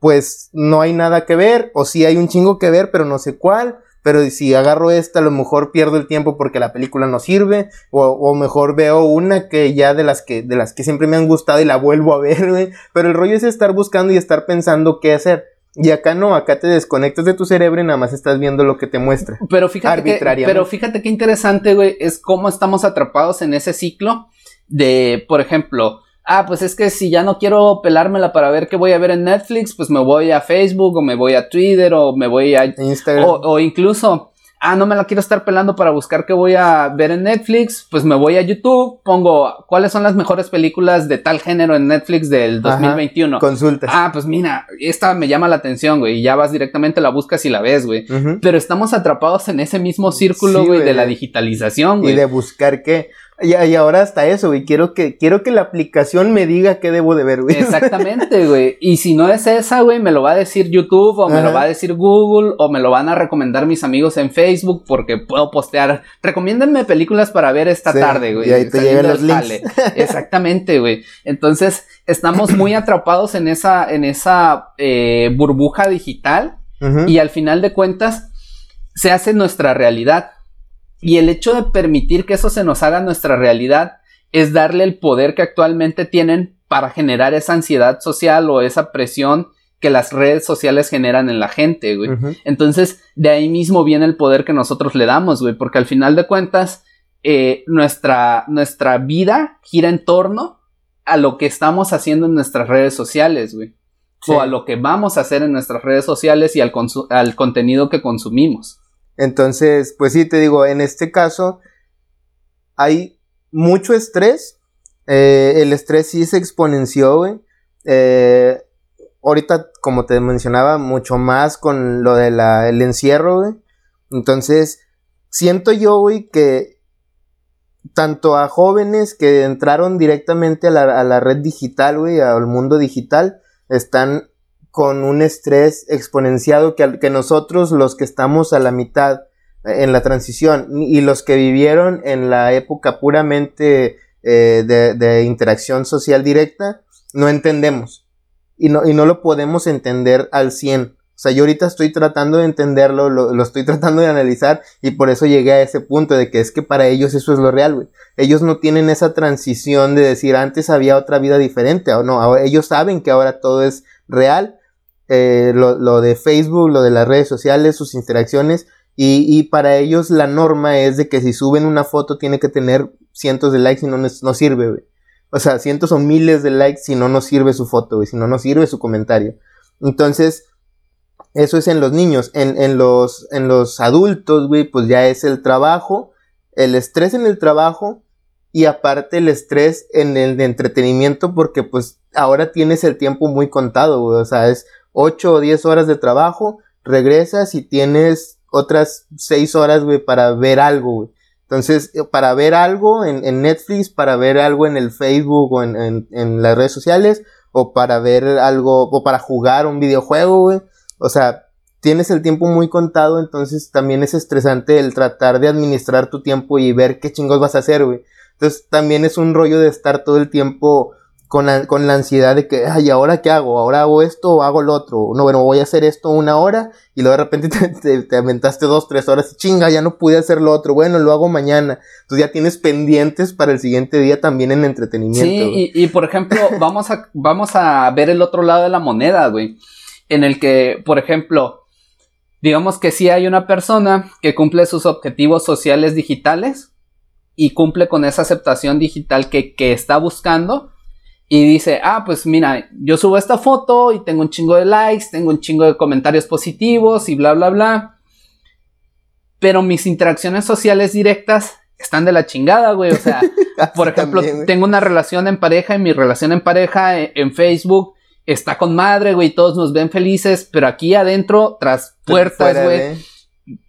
pues no hay nada que ver, o sí hay un chingo que ver, pero no sé cuál. Pero si agarro esta, a lo mejor pierdo el tiempo porque la película no sirve. O, o mejor veo una que ya de las que, de las que siempre me han gustado y la vuelvo a ver, güey. Pero el rollo es estar buscando y estar pensando qué hacer. Y acá no, acá te desconectas de tu cerebro y nada más estás viendo lo que te muestra. Pero fíjate que, pero fíjate qué interesante, güey, es cómo estamos atrapados en ese ciclo de, por ejemplo, ah, pues es que si ya no quiero pelármela para ver qué voy a ver en Netflix, pues me voy a Facebook o me voy a Twitter o me voy a Instagram. O, o incluso, ah, no me la quiero estar pelando para buscar qué voy a ver en Netflix, pues me voy a YouTube, pongo cuáles son las mejores películas de tal género en Netflix del 2021. Ajá, consultas. Ah, pues mira, esta me llama la atención, güey, y ya vas directamente, la buscas y la ves, güey. Uh -huh. Pero estamos atrapados en ese mismo círculo, güey, de la digitalización, güey. Y de buscar qué. Y, y, ahora hasta eso, güey. Quiero que, quiero que la aplicación me diga qué debo de ver, güey. Exactamente, güey. Y si no es esa, güey, me lo va a decir YouTube, o me lo va a decir Google, o me lo van a recomendar mis amigos en Facebook, porque puedo postear. Recomiéndenme películas para ver esta tarde, güey. Y ahí te llegan los links. Exactamente, güey. Entonces, estamos muy atrapados en esa, en esa eh, burbuja digital. Y al final de cuentas, se hace nuestra realidad. Y el hecho de permitir que eso se nos haga nuestra realidad es darle el poder que actualmente tienen para generar esa ansiedad social o esa presión que las redes sociales generan en la gente, güey. Entonces, de ahí mismo viene el poder que nosotros le damos, güey, porque al final de cuentas, eh, nuestra, nuestra vida gira en torno a lo que estamos haciendo en nuestras redes sociales, güey. O a lo que vamos a hacer en nuestras redes sociales y al, al contenido que consumimos. Entonces, pues sí, te digo, en este caso hay mucho estrés. Eh, el estrés sí se exponenció, güey. Eh, ahorita, como te mencionaba, mucho más con lo del el encierro, güey. Entonces, siento yo, güey, que tanto a jóvenes que entraron directamente a la, a la red digital, güey, al mundo digital, están con un estrés exponenciado que, que nosotros los que estamos a la mitad eh, en la transición y los que vivieron en la época puramente eh, de, interacción social directa, no entendemos. Y no, y no lo podemos entender al 100. O sea, yo ahorita estoy tratando de entenderlo, lo, lo, estoy tratando de analizar y por eso llegué a ese punto de que es que para ellos eso es lo real, güey. Ellos no tienen esa transición de decir antes había otra vida diferente o no, ellos saben que ahora todo es real eh, lo, de Facebook, lo de las redes sociales, sus interacciones. Y, para ellos la norma es de que si suben una foto tiene que tener cientos de likes y no, no sirve, O sea, cientos o miles de likes si no nos sirve su foto, Si no nos sirve su comentario. Entonces, eso es en los niños. En, los, en los adultos, güey, pues ya es el trabajo, el estrés en el trabajo y aparte el estrés en el de entretenimiento porque pues ahora tienes el tiempo muy contado, O sea, es 8 o 10 horas de trabajo, regresas y tienes otras 6 horas, güey, para ver algo, güey. Entonces, eh, para ver algo en, Netflix, para ver algo en el Facebook o en, en, las redes sociales, o para ver algo, o para jugar un videojuego, güey. O sea, tienes el tiempo muy contado, entonces también es estresante el tratar de administrar tu tiempo y ver qué chingos vas a hacer, güey. Entonces, también es un rollo de estar todo el tiempo con la, con la ansiedad de que, ay, ¿ahora qué hago? ¿Ahora hago esto o hago lo otro? No, bueno, voy a hacer esto una hora y luego de repente te, te, aventaste dos, tres horas y chinga, ya no pude hacer lo otro. Bueno, lo hago mañana. Entonces ya tienes pendientes para el siguiente día también en entretenimiento. Sí, y, y, por ejemplo, vamos a, vamos a ver el otro lado de la moneda, güey. En el que, por ejemplo, digamos que sí hay una persona que cumple sus objetivos sociales digitales y cumple con esa aceptación digital que, que está buscando y dice, ah, pues mira, yo subo esta foto y tengo un chingo de likes, tengo un chingo de comentarios positivos y bla, bla, bla. Pero mis interacciones sociales directas están de la chingada, güey. O sea, por ejemplo, tengo una relación en pareja y mi relación en pareja en, en Facebook está con madre, güey. Todos nos ven felices, pero aquí adentro, tras puertas, güey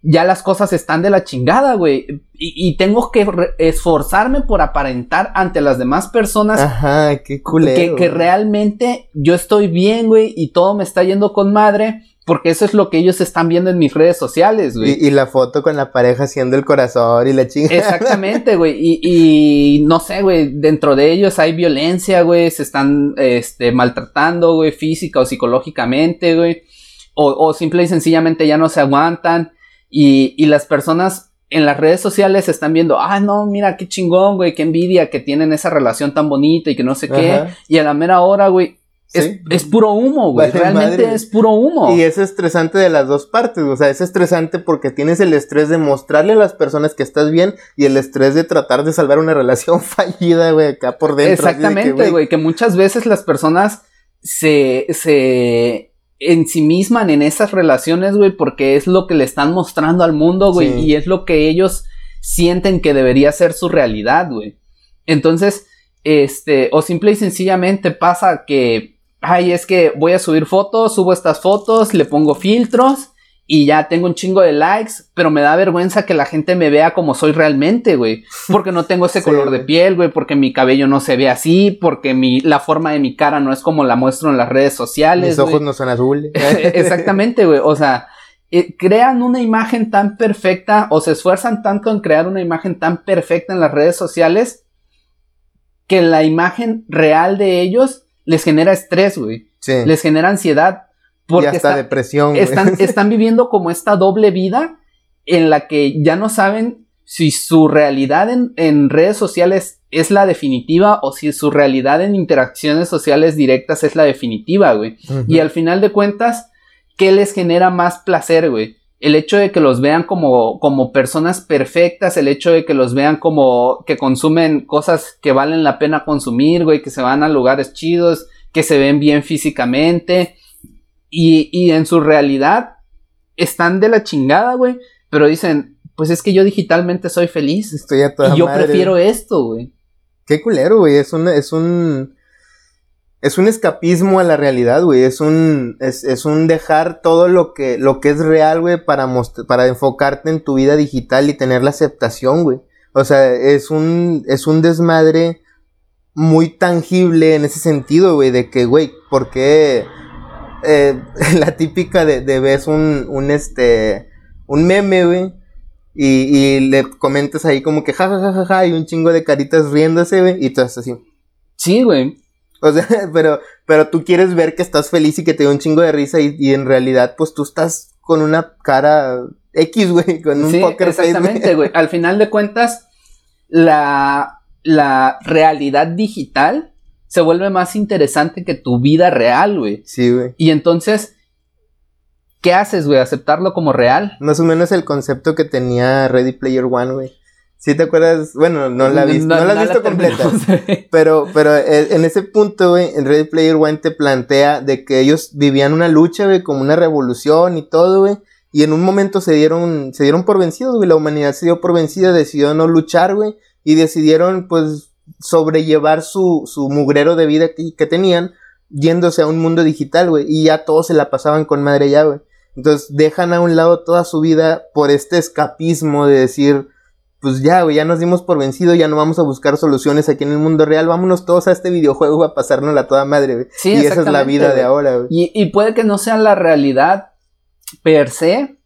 ya las cosas están de la chingada, güey. Y, tengo que esforzarme por aparentar ante las demás personas. Ajá, qué culero. Que, realmente yo estoy bien, güey, y todo me está yendo con madre. Porque eso es lo que ellos están viendo en mis redes sociales, güey. Y, la foto con la pareja haciendo el corazón y la chingada. Exactamente, güey. Y, y no sé, güey, dentro de ellos hay violencia, güey. Se están este, maltratando, güey, física o psicológicamente, güey. O, o simple y sencillamente ya no se aguantan. Y, y las personas en las redes sociales están viendo, ah, no, mira qué chingón, güey, qué envidia que tienen esa relación tan bonita y que no sé qué. Y a la mera hora, güey, es, es, puro humo, güey. Realmente es puro humo. Y es estresante de las dos partes, o sea, es estresante porque tienes el estrés de mostrarle a las personas que estás bien y el estrés de tratar de salvar una relación fallida, güey, acá por dentro. Exactamente, güey, que, que muchas veces las personas se, se en sí misman en esas relaciones, güey, porque es lo que le están mostrando al mundo, güey, y es lo que ellos sienten que debería ser su realidad, güey. Entonces, este, o simple y sencillamente pasa que, ay, es que voy a subir fotos, subo estas fotos, le pongo filtros y ya tengo un chingo de likes, pero me da vergüenza que la gente me vea como soy realmente, güey. Porque no tengo ese color de piel, güey, porque mi cabello no se ve así, porque mi, la forma de mi cara no es como la muestro en las redes sociales. Mis ojos no son azules. Exactamente, güey. O sea, eh, crean una imagen tan perfecta o se esfuerzan tanto en crear una imagen tan perfecta en las redes sociales que la imagen real de ellos les genera estrés, güey. Sí. Les genera ansiedad porque y hasta depresión. Están, están viviendo como esta doble vida en la que ya no saben si su realidad en, redes sociales es la definitiva o si su realidad en interacciones sociales directas es la definitiva, güey. Y al final de cuentas, ¿qué les genera más placer, güey? El hecho de que los vean como, como personas perfectas, el hecho de que los vean como que consumen cosas que valen la pena consumir, güey, que se van a lugares chidos, que se ven bien físicamente, y, en su realidad están de la chingada, güey. Pero dicen, pues es que yo digitalmente soy feliz. Estoy a toda Y yo prefiero esto, güey. Qué culero, güey. Es un, es un. Es un escapismo a la realidad, güey. Es un. Es, un dejar todo lo que, lo que es real, güey, para, para enfocarte en tu vida digital y tener la aceptación, güey. O sea, es un. Es un desmadre muy tangible en ese sentido, güey. De que, güey, ¿por qué? Eh, la típica de, de ves un, un, este, un meme, güey. Y, y, le comentas ahí como que jajajaja ja, ja, ja, y un chingo de caritas riéndose, güey, y tú estás así. Sí, güey. O sea, pero, pero tú quieres ver que estás feliz y que te da un chingo de risa y, y en realidad, pues tú estás con una cara X, güey, con un sí, Exactamente, güey. Al final de cuentas, la, la realidad digital se vuelve más interesante que tu vida real, güey. Sí, güey. Y entonces, ¿qué haces, güey? ¿Aceptarlo como real? Más o menos el concepto que tenía Ready Player One, güey. ¿Sí te acuerdas? Bueno, no la, no, la has visto completa. pero, pero en ese punto, güey, en Ready Player One te plantea de que ellos vivían una lucha, güey, como una revolución y todo, güey. Y en un momento se dieron, se dieron por vencidos, güey. La humanidad se dio por vencida, decidió no luchar, güey. Y decidieron, pues, sobrellevar su, su mugrero de vida que, que, tenían yéndose a un mundo digital, güey. Y ya todos se la pasaban con madre ya, güey. Entonces dejan a un lado toda su vida por este escapismo de decir, pues ya, güey, ya nos dimos por vencido, ya no vamos a buscar soluciones aquí en el mundo real, vámonos todos a este videojuego a pasárnosla a toda madre, güey. Sí, y esa es la vida de ahora, güey. Y, y puede que no sea la realidad per se,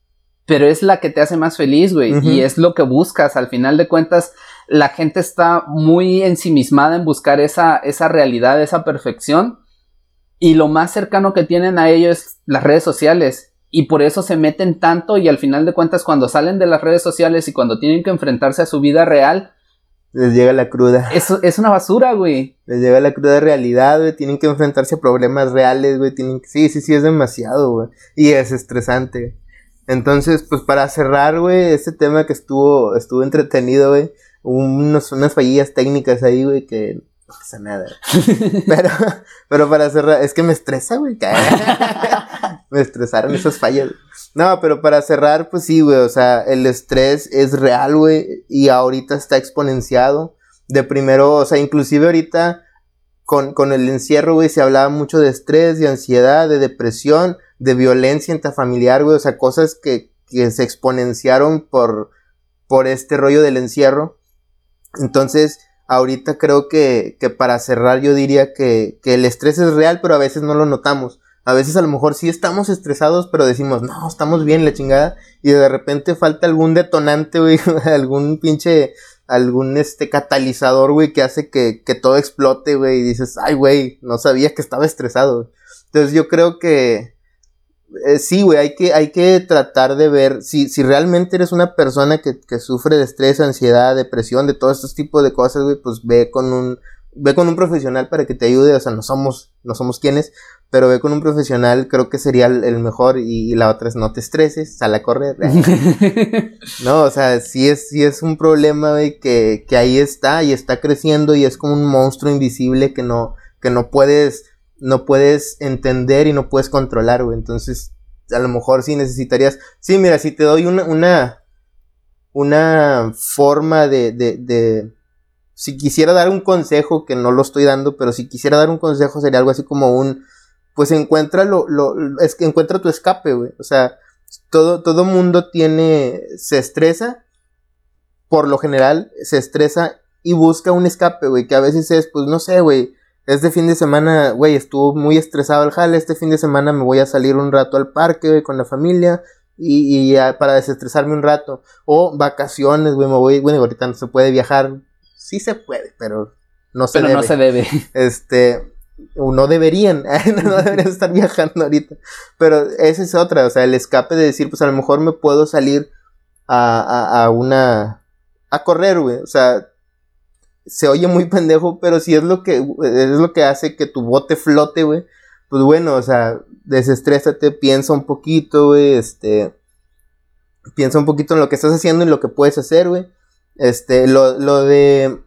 pero es la que te hace más feliz, güey. Y es lo que buscas. Al final de cuentas, la gente está muy ensimismada en buscar esa, esa realidad, esa perfección. Y lo más cercano que tienen a ello es las redes sociales. Y por eso se meten tanto y al final de cuentas cuando salen de las redes sociales y cuando tienen que enfrentarse a su vida real, les llega la cruda. Es, es una basura, güey. Les llega la cruda realidad, güey. Tienen que enfrentarse a problemas reales, güey. Tienen Sí, sí, sí, es demasiado, güey. Y es estresante. Entonces, pues para cerrar, güey, este tema que estuvo, estuvo entretenido, güey, unos, unas fallillas técnicas ahí, güey, que no pasa nada. pero, pero para cerrar, es que me estresa, güey. me estresaron esas fallas. No, pero para cerrar, pues sí, güey, o sea, el estrés es real, güey, y ahorita está exponenciado. De primero, o sea, inclusive ahorita con, con el encierro, güey, se hablaba mucho de estrés, de ansiedad, de depresión de violencia intrafamiliar, güey, o sea, cosas que, que se exponenciaron por, por este rollo del encierro. Entonces, ahorita creo que, que para cerrar yo diría que, que, el estrés es real, pero a veces no lo notamos. A veces a lo mejor sí estamos estresados, pero decimos, no, estamos bien, la chingada. Y de repente falta algún detonante, güey, algún pinche, algún este catalizador, güey, que hace que, que todo explote, güey. Y dices, ay, güey, no sabía que estaba estresado. Entonces yo creo que, eh, sí, güey, hay que, hay que tratar de ver si, si realmente eres una persona que, que sufre de estrés, ansiedad, depresión, de todos estos tipos de cosas, güey, pues ve con un, ve con un profesional para que te ayude, o sea, no somos, no somos quienes, pero ve con un profesional, creo que sería el, mejor, y, la otra es no te estreses, sal a correr. no, o sea, sí es, sí es un problema, güey, que, que ahí está, y está creciendo, y es como un monstruo invisible que no, que no puedes no puedes entender y no puedes controlar, güey. Entonces, a lo mejor sí necesitarías. Sí, mira, si te doy una, una, una forma de, de, de, si quisiera dar un consejo, que no lo estoy dando, pero si quisiera dar un consejo sería algo así como un, pues encuentra lo, lo, es que encuentra tu escape, güey. O sea, todo, todo mundo tiene, se estresa, por lo general se estresa y busca un escape, güey, que a veces es, pues no sé, güey, este fin de semana, güey, estuvo muy estresado el jale, este fin de semana me voy a salir un rato al parque, güey, con la familia, y, y para desestresarme un rato. O vacaciones, güey, me voy, bueno, ahorita no se puede viajar, sí se puede, pero no se pero debe. no se debe. Este, no deberían, no deberían estar viajando ahorita. Pero esa es otra, o sea, el escape de decir, pues a lo mejor me puedo salir a, a, a una, a correr, güey, o sea, se oye muy pendejo, pero si es lo que, es lo que hace que tu bote flote, güey, pues bueno, o sea, desestrésate, piensa un poquito, güey, este, piensa un poquito en lo que estás haciendo y lo que puedes hacer, güey. Este, lo, lo de,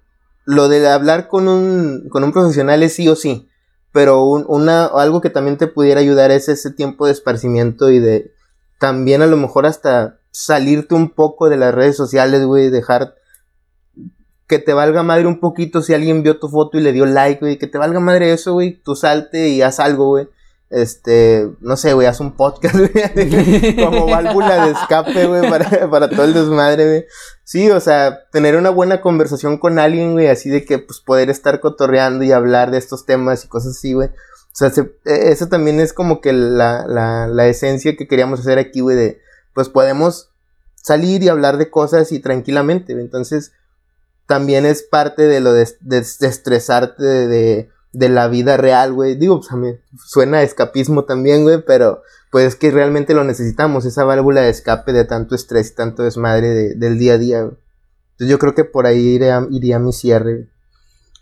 lo de hablar con un, con un profesional es sí o sí, pero un, una, algo que también te pudiera ayudar es ese tiempo de esparcimiento y de, también a lo mejor hasta salirte un poco de las redes sociales, güey, dejar que te valga madre un poquito si alguien vio tu foto y le dio like, güey, que te valga madre eso, güey, tú salte y haz algo, güey. Este, no sé, güey, haz un podcast, güey, como válvula de escape, güey, para, para todo el desmadre, güey. Sí, o sea, tener una buena conversación con alguien, güey, así de que, pues, poder estar cotorreando y hablar de estos temas y cosas así, güey. O sea, se, e, eso también es como que la, la, la esencia que queríamos hacer aquí, güey, de, pues, podemos salir y hablar de cosas y tranquilamente, güey. Entonces, también es parte de lo de, de, de estresarte de, la vida real, güey. Digo, pues a mí suena a escapismo también, güey, pero pues es que realmente lo necesitamos, esa válvula de escape de tanto estrés y tanto desmadre de, del día a día. Entonces yo creo que por ahí iría, iría mi cierre.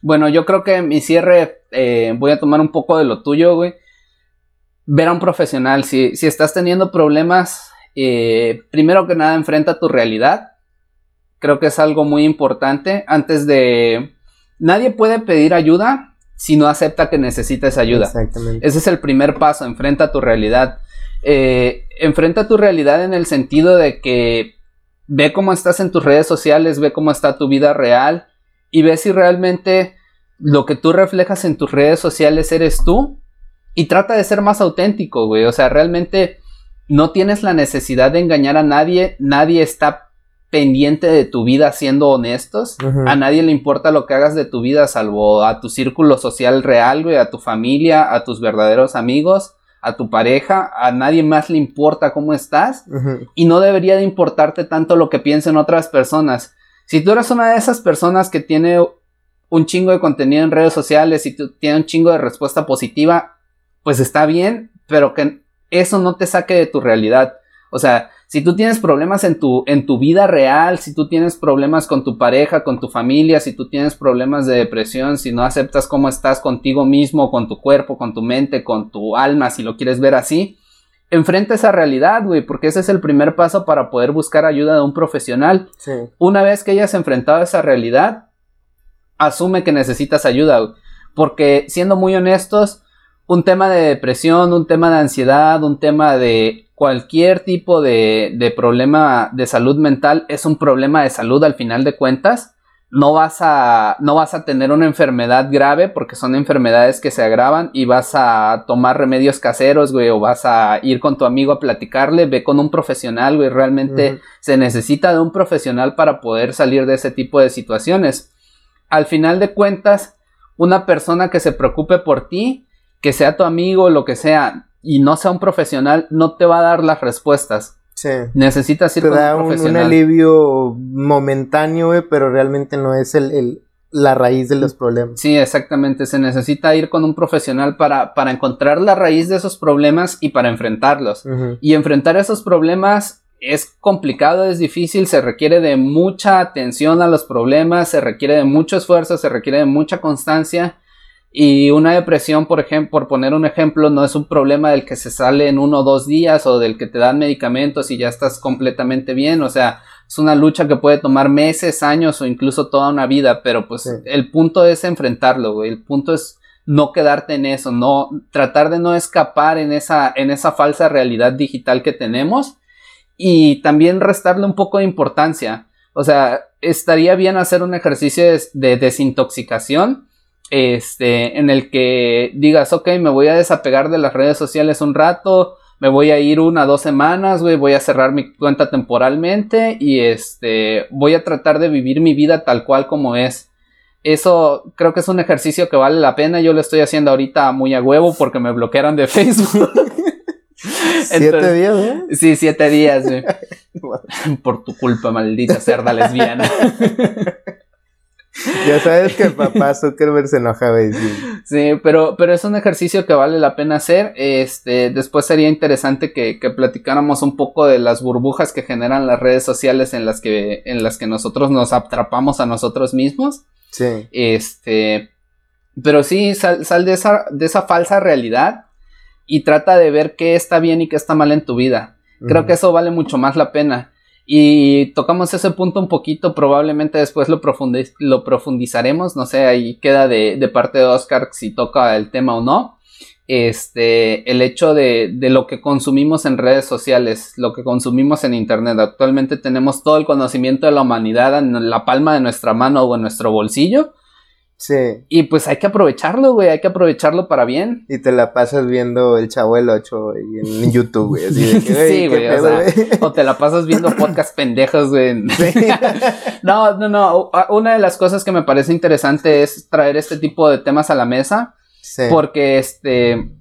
Bueno, yo creo que mi cierre, eh, voy a tomar un poco de lo tuyo, güey. Ver a un profesional, si, si estás teniendo problemas, eh, primero que nada enfrenta tu realidad creo que es algo muy importante antes de... Nadie puede pedir ayuda si no acepta que necesita esa ayuda. Exactamente. Ese es el primer paso, enfrenta tu realidad. Eh, enfrenta tu realidad en el sentido de que ve cómo estás en tus redes sociales, ve cómo está tu vida real y ve si realmente lo que tú reflejas en tus redes sociales eres tú y trata de ser más auténtico, güey. O sea, realmente no tienes la necesidad de engañar a nadie, nadie está pendiente de tu vida siendo honestos. Uh -huh. A nadie le importa lo que hagas de tu vida, salvo a tu círculo social real, güey, a tu familia, a tus verdaderos amigos, a tu pareja. A nadie más le importa cómo estás. Uh -huh. Y no debería de importarte tanto lo que piensen otras personas. Si tú eres una de esas personas que tiene un chingo de contenido en redes sociales y tiene un chingo de respuesta positiva, pues está bien, pero que eso no te saque de tu realidad. O sea, si tú tienes problemas en tu, en tu vida real, si tú tienes problemas con tu pareja, con tu familia, si tú tienes problemas de depresión, si no aceptas cómo estás contigo mismo, con tu cuerpo, con tu mente, con tu alma, si lo quieres ver así, enfrenta esa realidad, güey, porque ese es el primer paso para poder buscar ayuda de un profesional. Sí. Una vez que hayas enfrentado esa realidad, asume que necesitas ayuda, güey, porque siendo muy honestos, un tema de depresión, un tema de ansiedad, un tema de cualquier tipo de, de, problema de salud mental es un problema de salud al final de cuentas. No vas a, no vas a tener una enfermedad grave porque son enfermedades que se agravan y vas a tomar remedios caseros, güey, o vas a ir con tu amigo a platicarle, ve con un profesional, güey, realmente uh -huh. se necesita de un profesional para poder salir de ese tipo de situaciones. Al final de cuentas, una persona que se preocupe por ti, que sea tu amigo, lo que sea, y no sea un profesional, no te va a dar las respuestas. Sí. Necesitas ir te con da un profesional. un alivio momentáneo, güey, pero realmente no es el, el, la raíz de los problemas. Sí, exactamente. Se necesita ir con un profesional para, para encontrar la raíz de esos problemas y para enfrentarlos. Uh -huh. Y enfrentar esos problemas es complicado, es difícil, se requiere de mucha atención a los problemas, se requiere de mucho esfuerzo, se requiere de mucha constancia. Y una depresión, por ejemplo, por poner un ejemplo, no es un problema del que se sale en uno o dos días o del que te dan medicamentos y ya estás completamente bien. O sea, es una lucha que puede tomar meses, años o incluso toda una vida. Pero pues sí. el punto es enfrentarlo, güey. El punto es no quedarte en eso, no tratar de no escapar en esa, en esa falsa realidad digital que tenemos y también restarle un poco de importancia. O sea, estaría bien hacer un ejercicio de, de desintoxicación este, en el que digas, ok, me voy a desapegar de las redes sociales un rato, me voy a ir una, dos semanas, güey, voy a cerrar mi cuenta temporalmente y este, voy a tratar de vivir mi vida tal cual como es. Eso creo que es un ejercicio que vale la pena. Yo lo estoy haciendo ahorita muy a huevo porque me bloquearon de Facebook. ¿Siete días, eh? Sí, siete días, güey. Por tu culpa, maldita cerda lesbiana. ya sabes que papá Zuckerberg se enoja, güey. Sí, pero, pero es un ejercicio que vale la pena hacer. Este, después sería interesante que, que, platicáramos un poco de las burbujas que generan las redes sociales en las que, en las que nosotros nos atrapamos a nosotros mismos. Sí. Este, pero sí, sal, sal de, esa, de esa falsa realidad y trata de ver qué está bien y qué está mal en tu vida. Creo que eso vale mucho más la pena. Y tocamos ese punto un poquito, probablemente después lo, lo profundizaremos, no sé, ahí queda de, de, parte de Oscar si toca el tema o no. Este, el hecho de, de, lo que consumimos en redes sociales, lo que consumimos en internet. Actualmente tenemos todo el conocimiento de la humanidad en la palma de nuestra mano o en nuestro bolsillo. Sí. Y pues hay que aprovecharlo, güey, hay que aprovecharlo para bien. Y te la pasas viendo el Chavo el 8 en YouTube, güey. Así de que, sí, güey, o, sea, o, te la pasas viendo podcast pendejos, güey. Sí. no, no, no. Una de las cosas que me parece interesante es traer este tipo de temas a la mesa. Sí. Porque, este,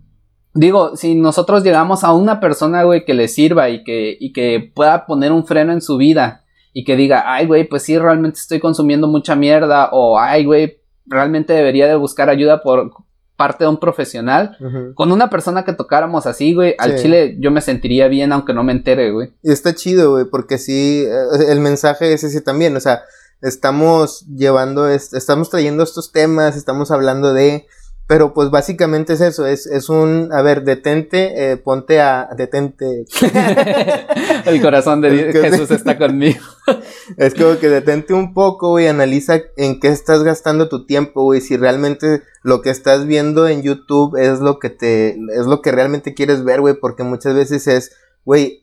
digo, si nosotros llegamos a una persona, güey, que le sirva y que, y que pueda poner un freno en su vida y que diga, ay, güey, pues sí, realmente estoy consumiendo mucha mierda, o ay, güey, realmente debería de buscar ayuda por parte de un profesional. Uh -huh. Con una persona que tocáramos así, güey, al Sí. chile yo me sentiría bien aunque no me entere, güey. Y está chido, güey, porque sí, eh, el mensaje es ese también, o sea, estamos llevando, est estamos trayendo estos temas, estamos hablando de, pero pues básicamente es eso, es, es un, a ver, detente, eh, ponte a, detente, El corazón de Es que- Jesús está conmigo. es como que detente un poco, güey, analiza en qué estás gastando tu tiempo, güey, si realmente lo que estás viendo en YouTube es lo que te, es lo que realmente quieres ver, güey, porque muchas veces es, güey,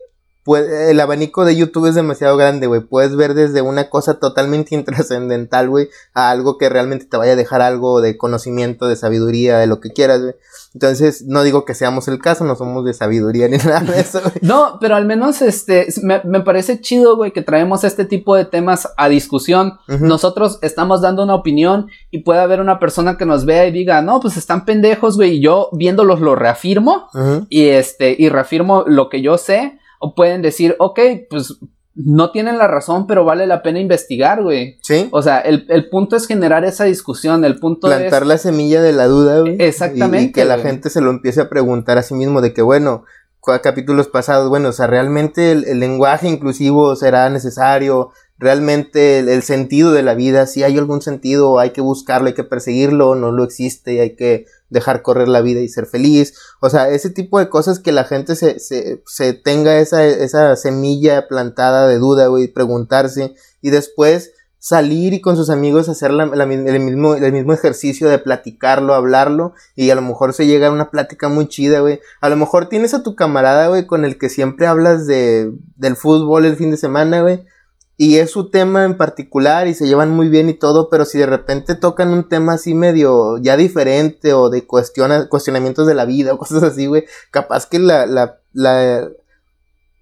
puede- el abanico de YouTube es demasiado grande, güey. Puedes ver desde una cosa totalmente intrascendental, güey, a algo que realmente te vaya a dejar algo de conocimiento, de sabiduría, de lo que quieras, güey. Entonces, no digo que seamos el caso, no somos de sabiduría ni nada de eso, güey. No, pero al menos este me, me parece chido, güey, que traemos este tipo de temas a discusión. Nosotros estamos dando una opinión y puede haber una persona que nos vea y diga, no, pues están pendejos, güey, y yo viéndolos lo reafirmo y este, y reafirmo lo que yo sé, o pueden decir, ok, pues no tienen la razón, pero vale la pena investigar, güey. Sí. O sea, el, el punto es generar esa discusión, el punto Plantar es... la semilla de la duda, güey. Exactamente, Y, y que la gente se lo empiece a preguntar a sí mismo de que, bueno, capítulos pasados, bueno, o sea, realmente el, el lenguaje inclusivo será necesario, realmente el, el sentido de la vida, si hay algún sentido, hay que buscarlo, hay que perseguirlo, no lo existe y hay que dejar correr la vida y ser feliz. O sea, ese tipo de cosas que la gente se, se, se tenga esa, esa semilla plantada de duda, güey, preguntarse y después salir y con sus amigos hacer la- el, mismo, el mismo ejercicio de platicarlo, hablarlo y a lo mejor se llega a una plática muy chida, güey. A lo mejor tienes a tu camarada, güey, con el que siempre hablas de, del fútbol el fin de semana, güey. Y es su tema en particular y se llevan muy bien y todo, pero si de repente tocan un tema así medio ya diferente o de cuestiona, cuestionamientos de la vida o cosas así, güey, capaz que la, la, la,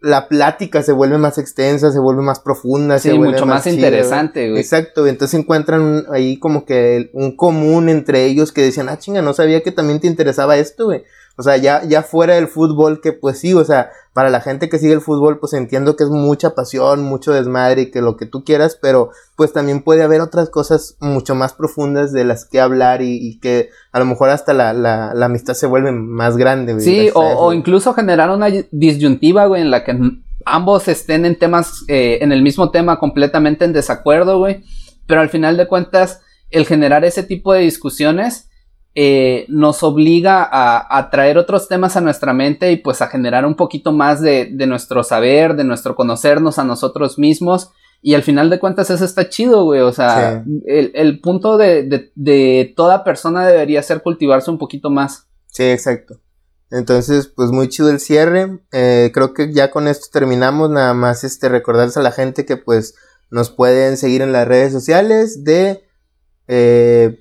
la plática se vuelve más extensa, se vuelve más profunda, Sí, se vuelve mucho más interesante, güey. Exacto, entonces encuentran un- ahí como que un común entre ellos que decían, ah, chinga, no sabía que también te interesaba esto, güey. O sea, ya, ya fuera del fútbol, que pues sí, o sea, para la gente que sigue el fútbol, pues entiendo que es mucha pasión, mucho desmadre y que lo que tú quieras, pero pues también puede haber otras cosas mucho más profundas de las que hablar y, y que a lo mejor hasta la, la, la amistad se vuelve más grande. Sí, o, o incluso generar una disyuntiva, güey, en la que ambos estén en temas, eh, en el mismo tema completamente en desacuerdo, güey. Pero al final de cuentas, el generar ese tipo de discusiones eh, nos obliga a, a traer otros temas a nuestra mente y pues a generar un poquito más de, de nuestro saber, de nuestro conocernos a nosotros mismos. Y al final de cuentas eso está chido, güey. O sea, el, el punto de, de, de toda persona debería ser cultivarse un poquito más. Sí, exacto. Entonces, pues muy chido el cierre. Eh, creo que ya con esto terminamos. Nada más este recordarles a la gente que pues nos pueden seguir en las redes sociales de eh,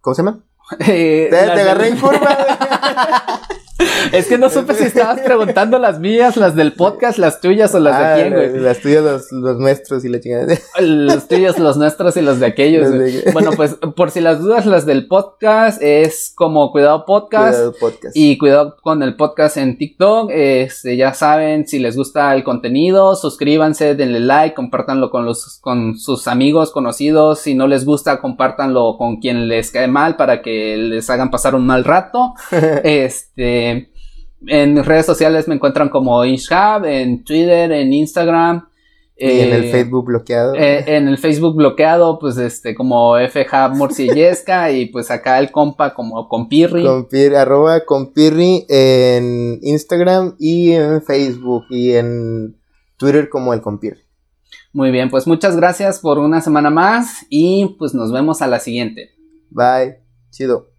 ¿cómo se llama? Eh, Te, te agarré en curva. Es que no supe si estabas preguntando las mías, las del podcast, las tuyas o las de Ah, quién, güey. Las tuyas, los, los nuestros y la chingada. Los tuyos, los nuestros y los de aquellos. Los güey. de- Bueno, pues por si las dudas, las del podcast es como Cuidado Podcast. Cuidado podcast. Y cuidado con el podcast en TikTok. Este, ya saben, si les gusta el contenido, suscríbanse, denle like, compártanlo con los, con sus amigos, conocidos. Si no les gusta, compártanlo con quien les cae mal para que les hagan pasar un mal rato. este, en redes sociales me encuentran como Ishab, en Twitter, en Instagram. y en el eh, Facebook bloqueado. eh, en el Facebook bloqueado, pues este, como FJ Morcillesca y pues acá el compa como Compirri. Compir, arroba compirri en Instagram y en Facebook y en Twitter como el compirri. Muy bien, pues muchas gracias por una semana más y pues nos vemos a la siguiente. Bye. Chido.